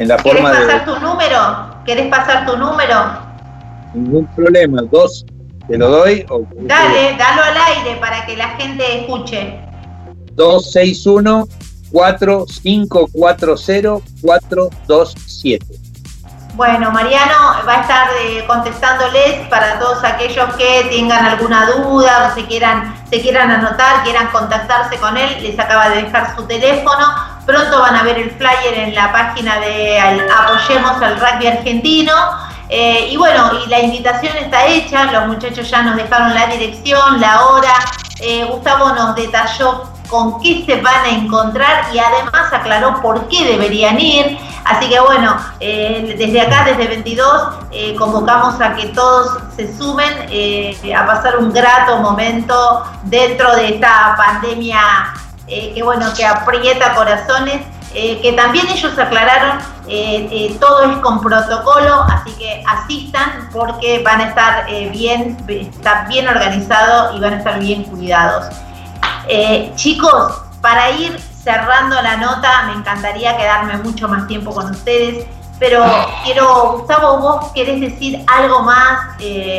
en la ¿Querés forma pasar de tu número? ¿Querés pasar tu número? ningún problema. Dos, te lo doy, o Dale, dalo al aire para que la gente escuche. 261 4540 427. Bueno, Mariano va a estar eh, contestándoles para todos aquellos que tengan alguna duda o se quieran, se quieran anotar, quieran contactarse con él, les acaba de dejar su teléfono. Pronto van a ver el flyer en la página de Apoyemos al Rugby Argentino. Eh, y bueno, y la invitación está hecha, los muchachos ya nos dejaron la dirección, la hora, eh, Gustavo nos detalló con qué se van a encontrar y además aclaró por qué deberían ir. Así que bueno, eh, desde acá, desde 22, convocamos a que todos se sumen a pasar un grato momento dentro de esta pandemia que bueno, que aprieta corazones que también ellos aclararon, eh, eh, todo es con protocolo, así que asistan porque van a estar bien, está bien organizado y van a estar bien cuidados. chicos, para ir cerrando la nota, me encantaría quedarme mucho más tiempo con ustedes, pero quiero, Gustavo, vos querés decir algo más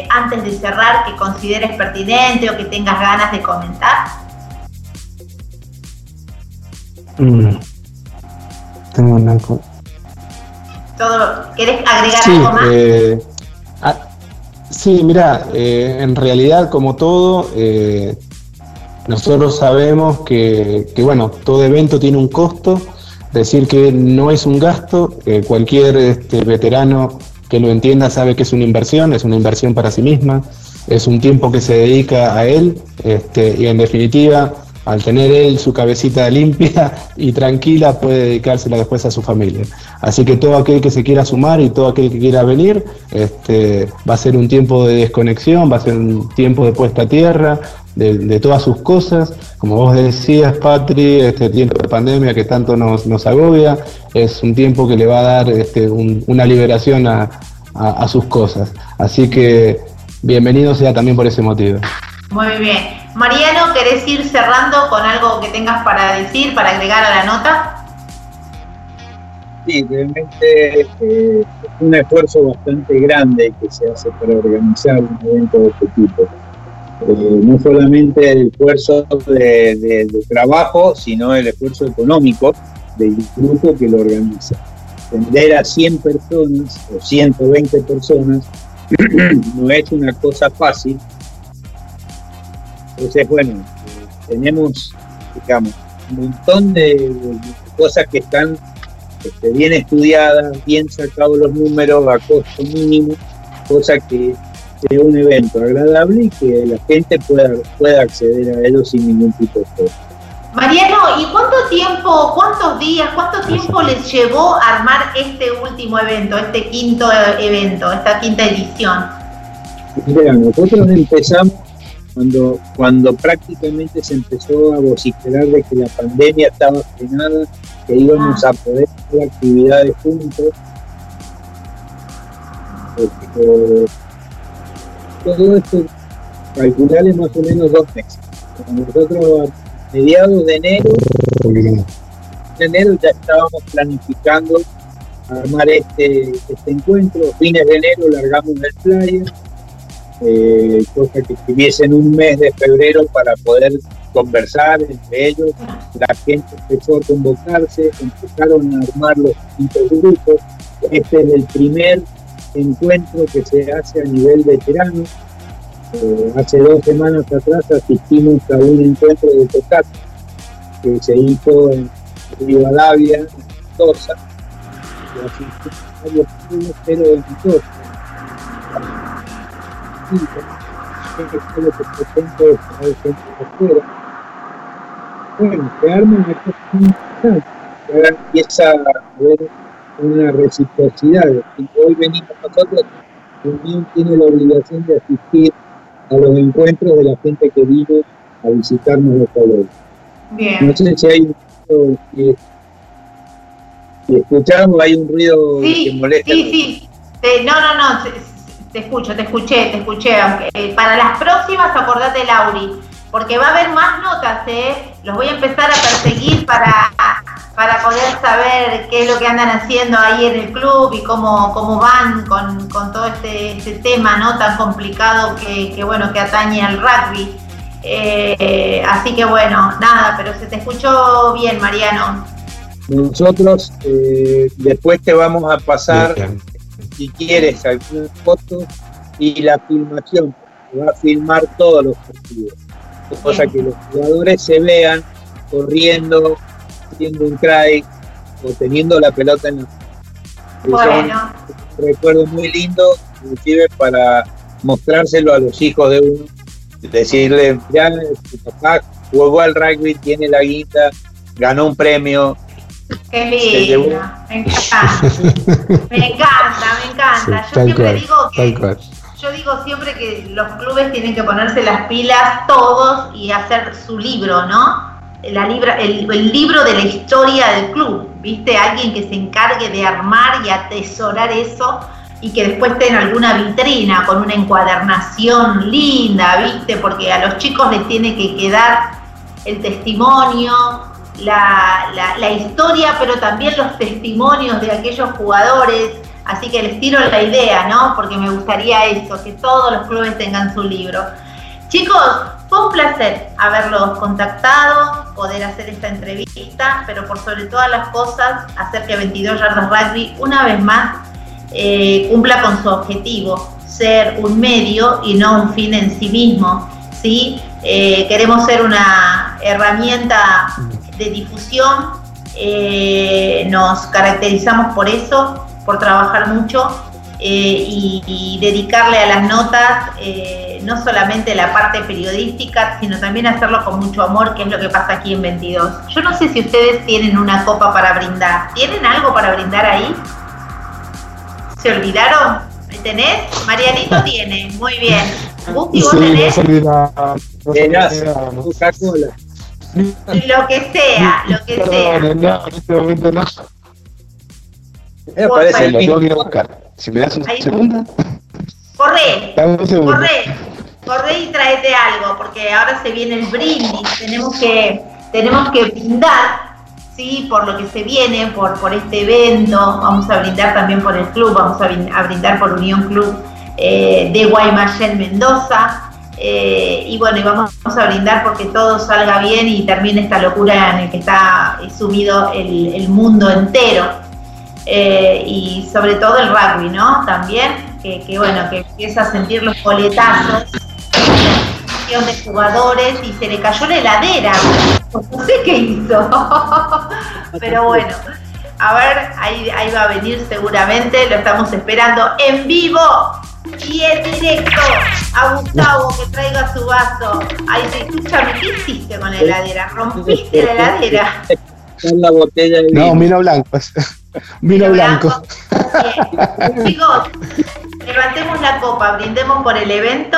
antes de cerrar que consideres pertinente o que tengas ganas de comentar. Mm. Tengo una Todo, ¿Querés agregar algo más? Eh, ah, sí, mira, eh, en realidad como todo, eh, nosotros sabemos que, bueno, todo evento tiene un costo, decir que no es un gasto, cualquier este, veterano que lo entienda sabe que es una inversión, es una inversión para sí misma, es un tiempo que se dedica a él este, y en definitiva al tener él su cabecita limpia y tranquila, puede dedicársela después a su familia. Así que todo aquel que se quiera sumar y todo aquel que quiera venir, este, va a ser un tiempo de desconexión, va a ser un tiempo de puesta a tierra, de, todas sus cosas. Como vos decías, Patri, este tiempo de pandemia que tanto nos, agobia, es un tiempo que le va a dar este, una liberación a, a sus cosas. Así que bienvenido sea también por ese motivo. Muy bien. Mariano, ¿querés ir cerrando con algo que tengas para decir, para agregar a la nota? Sí, realmente eh, es un esfuerzo bastante grande que se hace para organizar un evento de este tipo. Eh, no solamente el esfuerzo de, trabajo, sino el esfuerzo económico del grupo que lo organiza. Tender a 100 personas o 120 personas no es una cosa fácil entonces, bueno, tenemos, digamos, un montón de, cosas que están este, bien estudiadas, bien sacados los números a costo mínimo, cosa que sea un evento agradable y que la gente pueda, pueda acceder a ello sin ningún tipo de costo. Mariano, ¿y cuánto tiempo, cuántos días, cuánto tiempo les llevó armar este último evento, este quinto evento, esta quinta edición? Mira, nosotros empezamos cuando, cuando prácticamente se empezó a vociferar de que la pandemia estaba frenada, que íbamos a poder hacer actividades juntos. todo esto, calcularle más o menos dos meses. Nosotros a mediados de enero, de enero ya estábamos planificando armar este, este encuentro, fines de enero largamos el flyer eh, que tuviesen un mes de febrero para poder conversar entre ellos. La gente empezó a convocarse, empezaron a armar los distintos grupos. Este es el primer encuentro que se hace a nivel veterano. Eh, hace dos semanas atrás asistimos a un encuentro de tocar que se hizo en Rivadavia, en Mendoza, pero en Mendoza lo que Bueno, importante, que ahora empieza a haber una reciprocidad. Hoy venimos nosotros, también tiene la obligación de asistir a los encuentros de la gente que vino a visitarnos los. Bien. No sé si hay un ruido si escuchamos, hay un ruido que molesta. Sí, sí. Eh, no, no, no. Te escucho, te escuché, te escuché. Eh, para las próximas, acordate, Lauri, porque va a haber más notas, ¿eh? Los voy a empezar a perseguir para, para poder saber qué es lo que andan haciendo ahí en el club y cómo, cómo van con, todo este, este, tema, ¿no? Tan complicado que, bueno, que atañe al rugby. Eh, así que bueno, nada, pero se te escuchó bien, Mariano. Nosotros eh, después te vamos a pasar si quieres algunas fotos y la filmación, va a filmar todos los partidos, cosa que los jugadores se vean corriendo, haciendo un cry o teniendo la pelota en la Bueno, un recuerdo muy lindo, inclusive para mostrárselo a los hijos de uno, decirle, ya tu papá jugó al rugby, tiene la guita, ganó un premio. Qué lindo, me encanta, me encanta, me encanta. Yo siempre cual, digo que. Yo digo siempre que los clubes tienen que ponerse las pilas todos y hacer su libro, ¿no? La libra, el, el libro de la historia del club, ¿viste? Alguien que se encargue de armar y atesorar eso y que después esté en alguna vitrina con una encuadernación linda, ¿viste? Porque a los chicos les tiene que quedar el testimonio, la, historia, pero también los testimonios de aquellos jugadores. Así que les tiro la idea, ¿no? Porque me gustaría eso, que todos los clubes tengan su libro. Chicos, fue un placer haberlos contactado, poder hacer esta entrevista, pero por sobre todas las cosas, hacer que 22 Yardas Rugby una vez más eh, cumpla con su objetivo, ser un medio y no un fin en sí mismo. ¿sí? Eh, queremos ser una herramienta de difusión, eh, nos caracterizamos por eso, por trabajar mucho eh, y, y dedicarle a las notas eh, no solamente la parte periodística, sino también hacerlo con mucho amor, que es lo que pasa aquí en 22. Yo no sé si ustedes tienen una copa para brindar. ¿Tienen algo para brindar ahí? ¿Se olvidaron? ¿Me tenés? Marianito tiene, muy bien. Gusti, vos Sí, no tenés se olvida. no se Verás, olvida, no. Coca-Cola. Lo que sea, lo que sea. No, en este momento no. Me parece Se el lo tengo que ir a buscar. Si me das un segundo, Corre, dame un segundo. corre, corre y tráete algo, porque ahora se viene el brindis, tenemos que, tenemos que brindar, sí, por lo que se viene, por, por este evento, vamos a brindar también por el club, vamos a brindar por Unión Club eh, de Guaymallén Mendoza. Eh, y bueno, vamos a brindar porque todo salga bien y termine esta locura en el que está eh, sumido el, mundo entero. Eh, y sobre todo el rugby, ¿no? También, que, que, bueno, que empieza a sentir los coletazos de jugadores y se le cayó la heladera. No sé qué hizo. Pero bueno, a ver, ahí, ahí va a venir seguramente, lo estamos esperando en vivo y en directo a Gustavo que traiga su vaso. Ay, escúchame, ¿qué hiciste con la heladera? ¿Rompiste la heladera? Con la botella de No, vino. vino blanco. Vino blanco. Bien. Chicos, levantemos la copa, brindemos por el evento,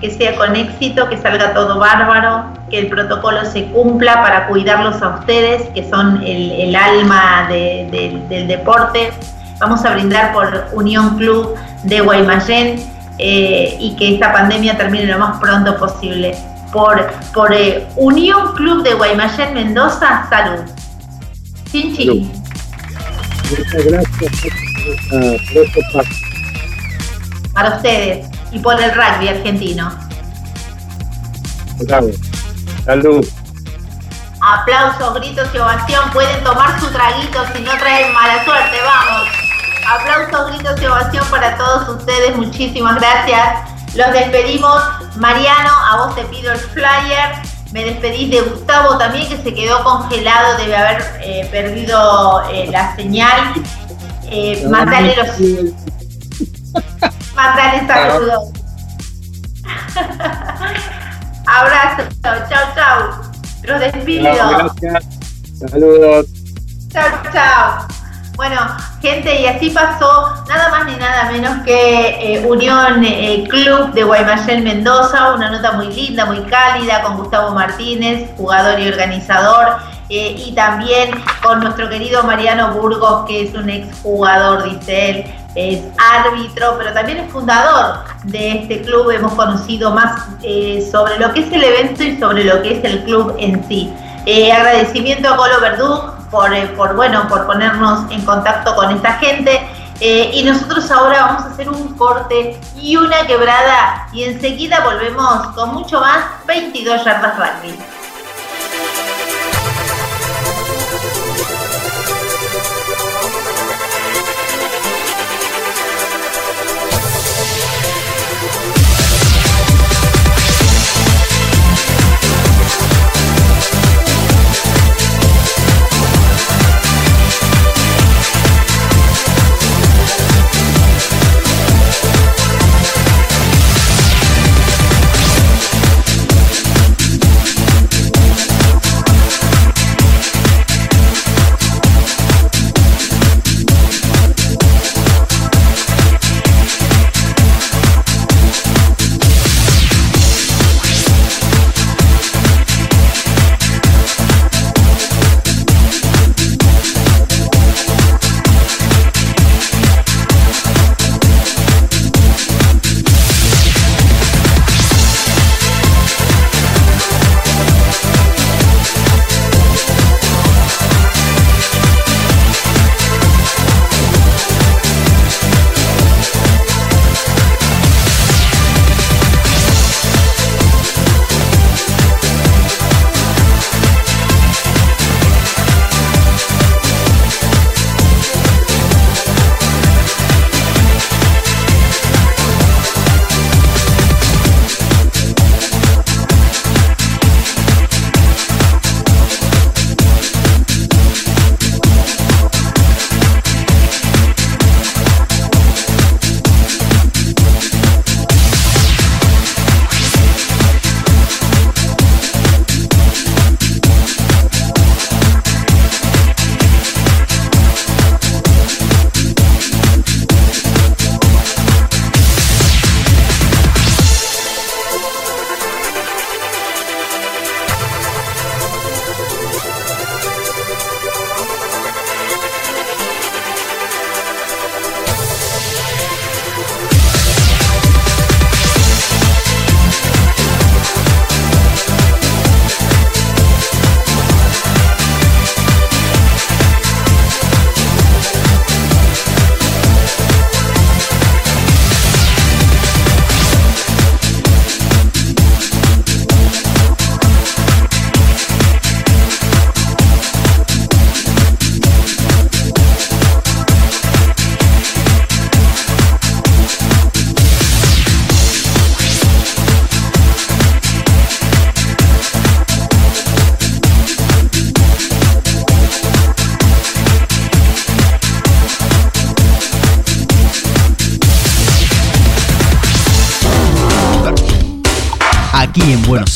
que sea con éxito, que salga todo bárbaro, que el protocolo se cumpla para cuidarlos a ustedes, que son el, el alma de- de- del deporte. Vamos a brindar por Unión Club de Guaymallén eh, y que esta pandemia termine lo más pronto posible. Por, por eh, Unión Club de Guaymallén Mendoza, salud. Chin, chin. Muchas gracias para ustedes y por el rugby argentino. Bravo. Salud. Aplausos, gritos y ovación. Pueden tomar su traguito si no traen mala suerte. Vamos. Aplausos, gritos y ovación para todos ustedes. Muchísimas gracias. Los despedimos. Mariano, a vos te pido el flyer. Me despedís de Gustavo también, que se quedó congelado. Debe haber eh, perdido eh, la señal. Eh, mandale los Mandale saludos. Abrazo. Chau, chau. Los despido. Gracias. Saludos. Chau, chau. Bueno, gente, y así pasó nada más ni nada menos que eh, Unión eh, Club de Guaymallén Mendoza, una nota muy linda, muy cálida, con Gustavo Martínez, jugador y organizador, eh, y también con nuestro querido Mariano Burgos, que es un exjugador, dice él, es árbitro, pero también es fundador de este club. Hemos conocido más eh, sobre lo que es el evento y sobre lo que es el club en sí. Eh, agradecimiento a Colo Verdú por, eh, por, bueno, por ponernos en contacto con esta gente. Eh, y nosotros ahora vamos a hacer un corte y una quebrada y enseguida volvemos con mucho más 22 yardas rugby.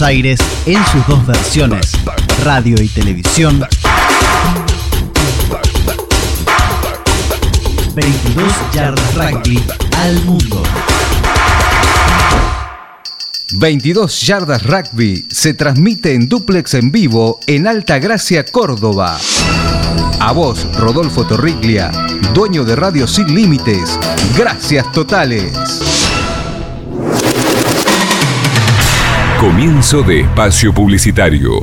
Aires en sus dos versiones, radio y televisión. 22 yardas rugby al mundo. 22 Yardas Rugby se transmite en duplex en vivo en Alta Gracia, Córdoba. A vos, Rodolfo Torriglia, dueño de Radio Sin Límites. Gracias totales. Comienzo de espacio publicitario.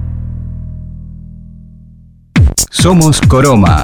Somos Coroma.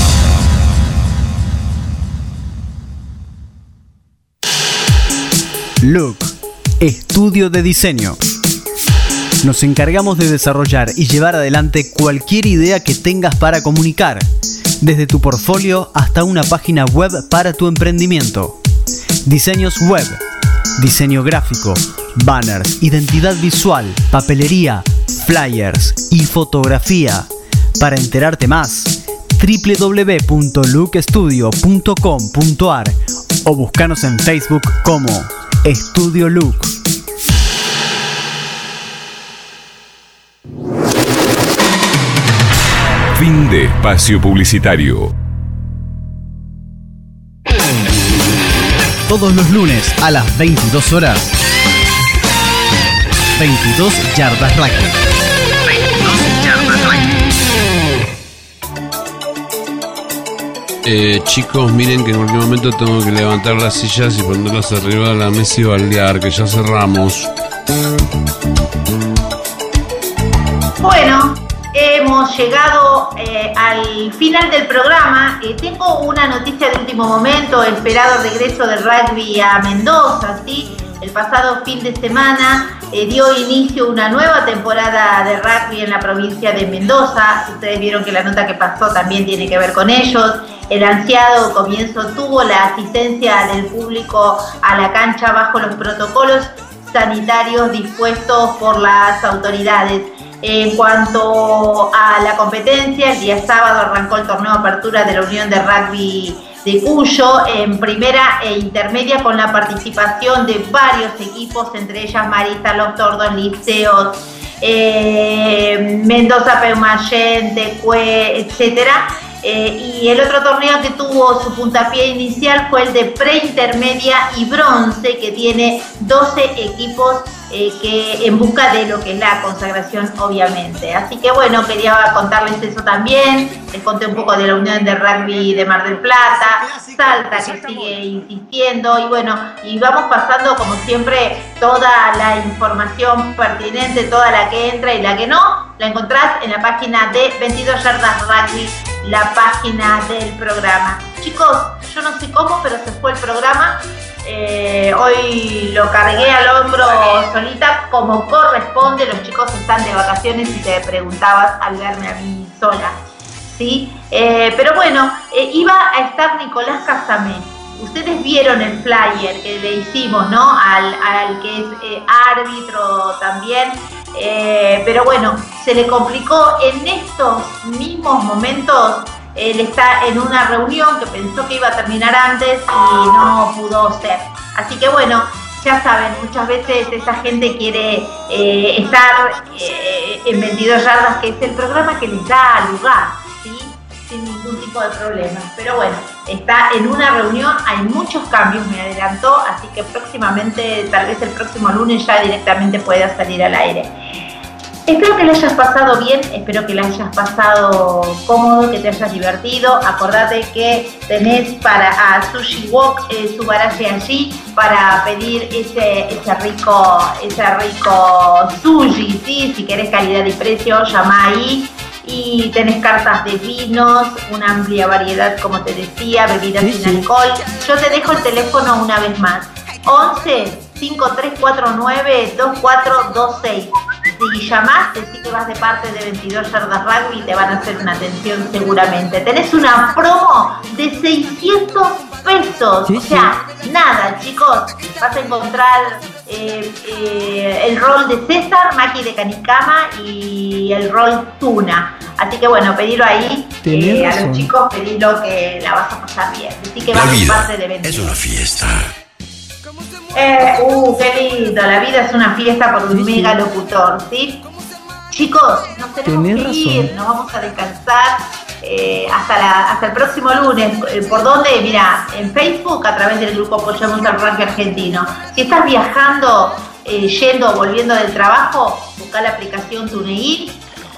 Look, estudio de diseño. Nos encargamos de desarrollar y llevar adelante cualquier idea que tengas para comunicar, desde tu portfolio hasta una página web para tu emprendimiento. Diseños web, diseño gráfico, banners, identidad visual, papelería, flyers y fotografía. Para enterarte más, www.lookestudio.com.ar o búscanos en Facebook como Estudio Look. Fin de espacio publicitario. Todos los lunes a las 22 horas. 22 yardas rugby. Eh, chicos, miren que en cualquier momento tengo que levantar las sillas y ponerlas arriba de la mesa y baldear, que ya cerramos. Bueno, hemos llegado eh, al final del programa. Eh, tengo una noticia de último momento, esperado regreso del rugby a Mendoza, ¿sí? El pasado fin de semana eh, dio inicio una nueva temporada de rugby en la provincia de Mendoza. Ustedes vieron que la nota que pasó también tiene que ver con ellos. El ansiado comienzo tuvo la asistencia del público a la cancha bajo los protocolos sanitarios dispuestos por las autoridades. En cuanto a la competencia, el día sábado arrancó el torneo de apertura de la Unión de Rugby de Cuyo en primera e intermedia con la participación de varios equipos, entre ellas Marista, Los Tordos, Liceos, eh, Mendoza, Peumayén, Tecue, etcétera. Eh, y el otro torneo que tuvo su puntapié inicial fue el de preintermedia y bronce, que tiene 12 equipos eh, que en busca de lo que es la consagración, obviamente. Así que bueno, quería contarles eso también. Les conté un poco de la Unión de Rugby de Mar del Plata, Salta que sigue insistiendo y bueno, y vamos pasando como siempre toda la información pertinente, toda la que entra y la que no, la encontrás en la página de 22 Yardas Rugby, la página del programa. Chicos, yo no sé cómo, pero se fue el programa. Eh, hoy lo cargué al hombro solita como corresponde. Los chicos están de vacaciones y te preguntabas al verme a mí sola. ¿sí? Eh, pero bueno, eh, iba a estar Nicolás Casamé. Ustedes vieron el flyer que le hicimos, ¿no? Al, al que es árbitro también. pero bueno, se le complicó en estos mismos momentos él está en una reunión que pensó que iba a terminar antes y no pudo ser. Así que bueno, ya saben, muchas veces esa gente quiere eh, estar eh, en 22 yardas, que es el programa que les da lugar, ¿sí? sin ningún tipo de problema. Pero bueno, está en una reunión, hay muchos cambios, me adelantó, así que próximamente, tal vez el próximo lunes ya directamente pueda salir al aire. Espero que le hayas pasado bien, espero que le hayas pasado cómodo, que te hayas divertido. Acordate que tenés para a Sushi Wok eh, su garaje allí para pedir ese, ese rico, ese rico sushi, ¿sí? Si querés calidad y precio, llama ahí. Y tenés cartas de vinos, una amplia variedad, como te decía, bebidas sin alcohol. Yo te dejo el teléfono una vez más. 11 5349 2426 si llamás, decís que vas de parte de 22 yardas rugby y te van a hacer una atención seguramente. Tenés una promo de 600 pesos. o sea, nada, chicos. Vas a encontrar eh, eh, el rol de César, Maki de Canicama y el rol Tuna. Así que bueno, pedilo ahí. Eh, a los chicos pedilo que la vas a pasar bien. Así que La vas de parte de 22. es una fiesta. Eh, uh, qué lindo, la vida es una fiesta por un mega locutor, ¿sí? Chicos, nos tenemos que ir, razón. nos vamos a descansar eh, hasta, la- hasta el próximo lunes. Eh, ¿Por dónde? Mira, en Facebook a través del grupo Apoyamos al Ranking Argentino. Si estás viajando, eh, yendo o volviendo del trabajo, busca la aplicación TuneIn.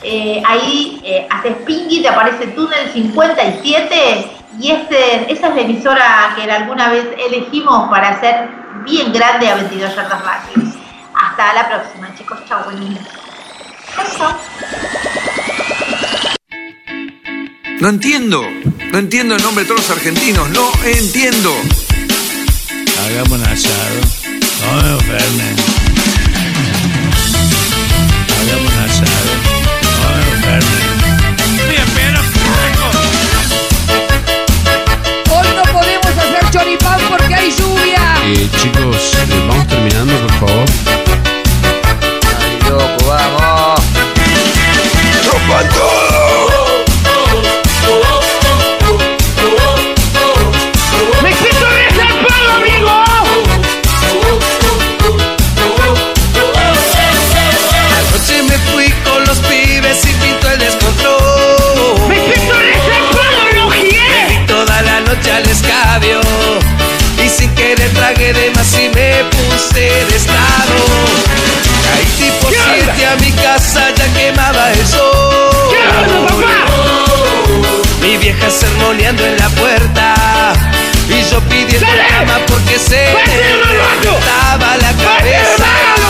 Eh, ahí haces ping y te aparece Túnel 57 y este, esa es la emisora que alguna vez elegimos para hacer bien grande a 22 yardas rugby. Hasta la próxima, chicos. Días. Chao, chao. No entiendo. No entiendo el nombre de todos los argentinos. No entiendo. Hagamos un asado. No me enfermen. Hagamos un asado. No me porque hay lluvia. Eh, chicos, eh, vamos terminando, por favor. Ay, loco, vamos. ¡Rompan ¡Me de estado. Caí tipo siete a mi casa, ya quemaba el sol. Mi vieja sermoneando en la puerta. Y yo pidiendo cama porque se me reventaba la cabeza.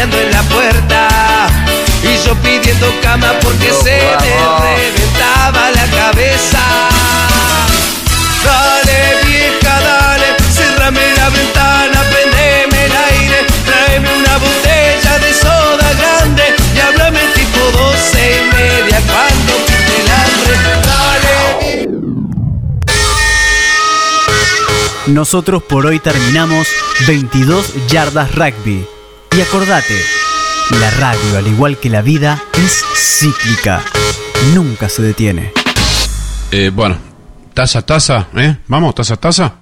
Sermoneando en la puerta y yo pidiendo cama porque se me reventaba la cabeza. Dale, vieja, dale, cerrame la ventana, prendeme el aire, tráeme una botella de soda grande y háblame tipo doce y media cuando pinte el hambre. Dale, Nosotros por hoy terminamos 22 yardas rugby. Y acordate, la radio, al igual que la vida, es cíclica. Nunca se detiene. Eh, bueno, taza, taza, ¿eh? Vamos, taza, taza.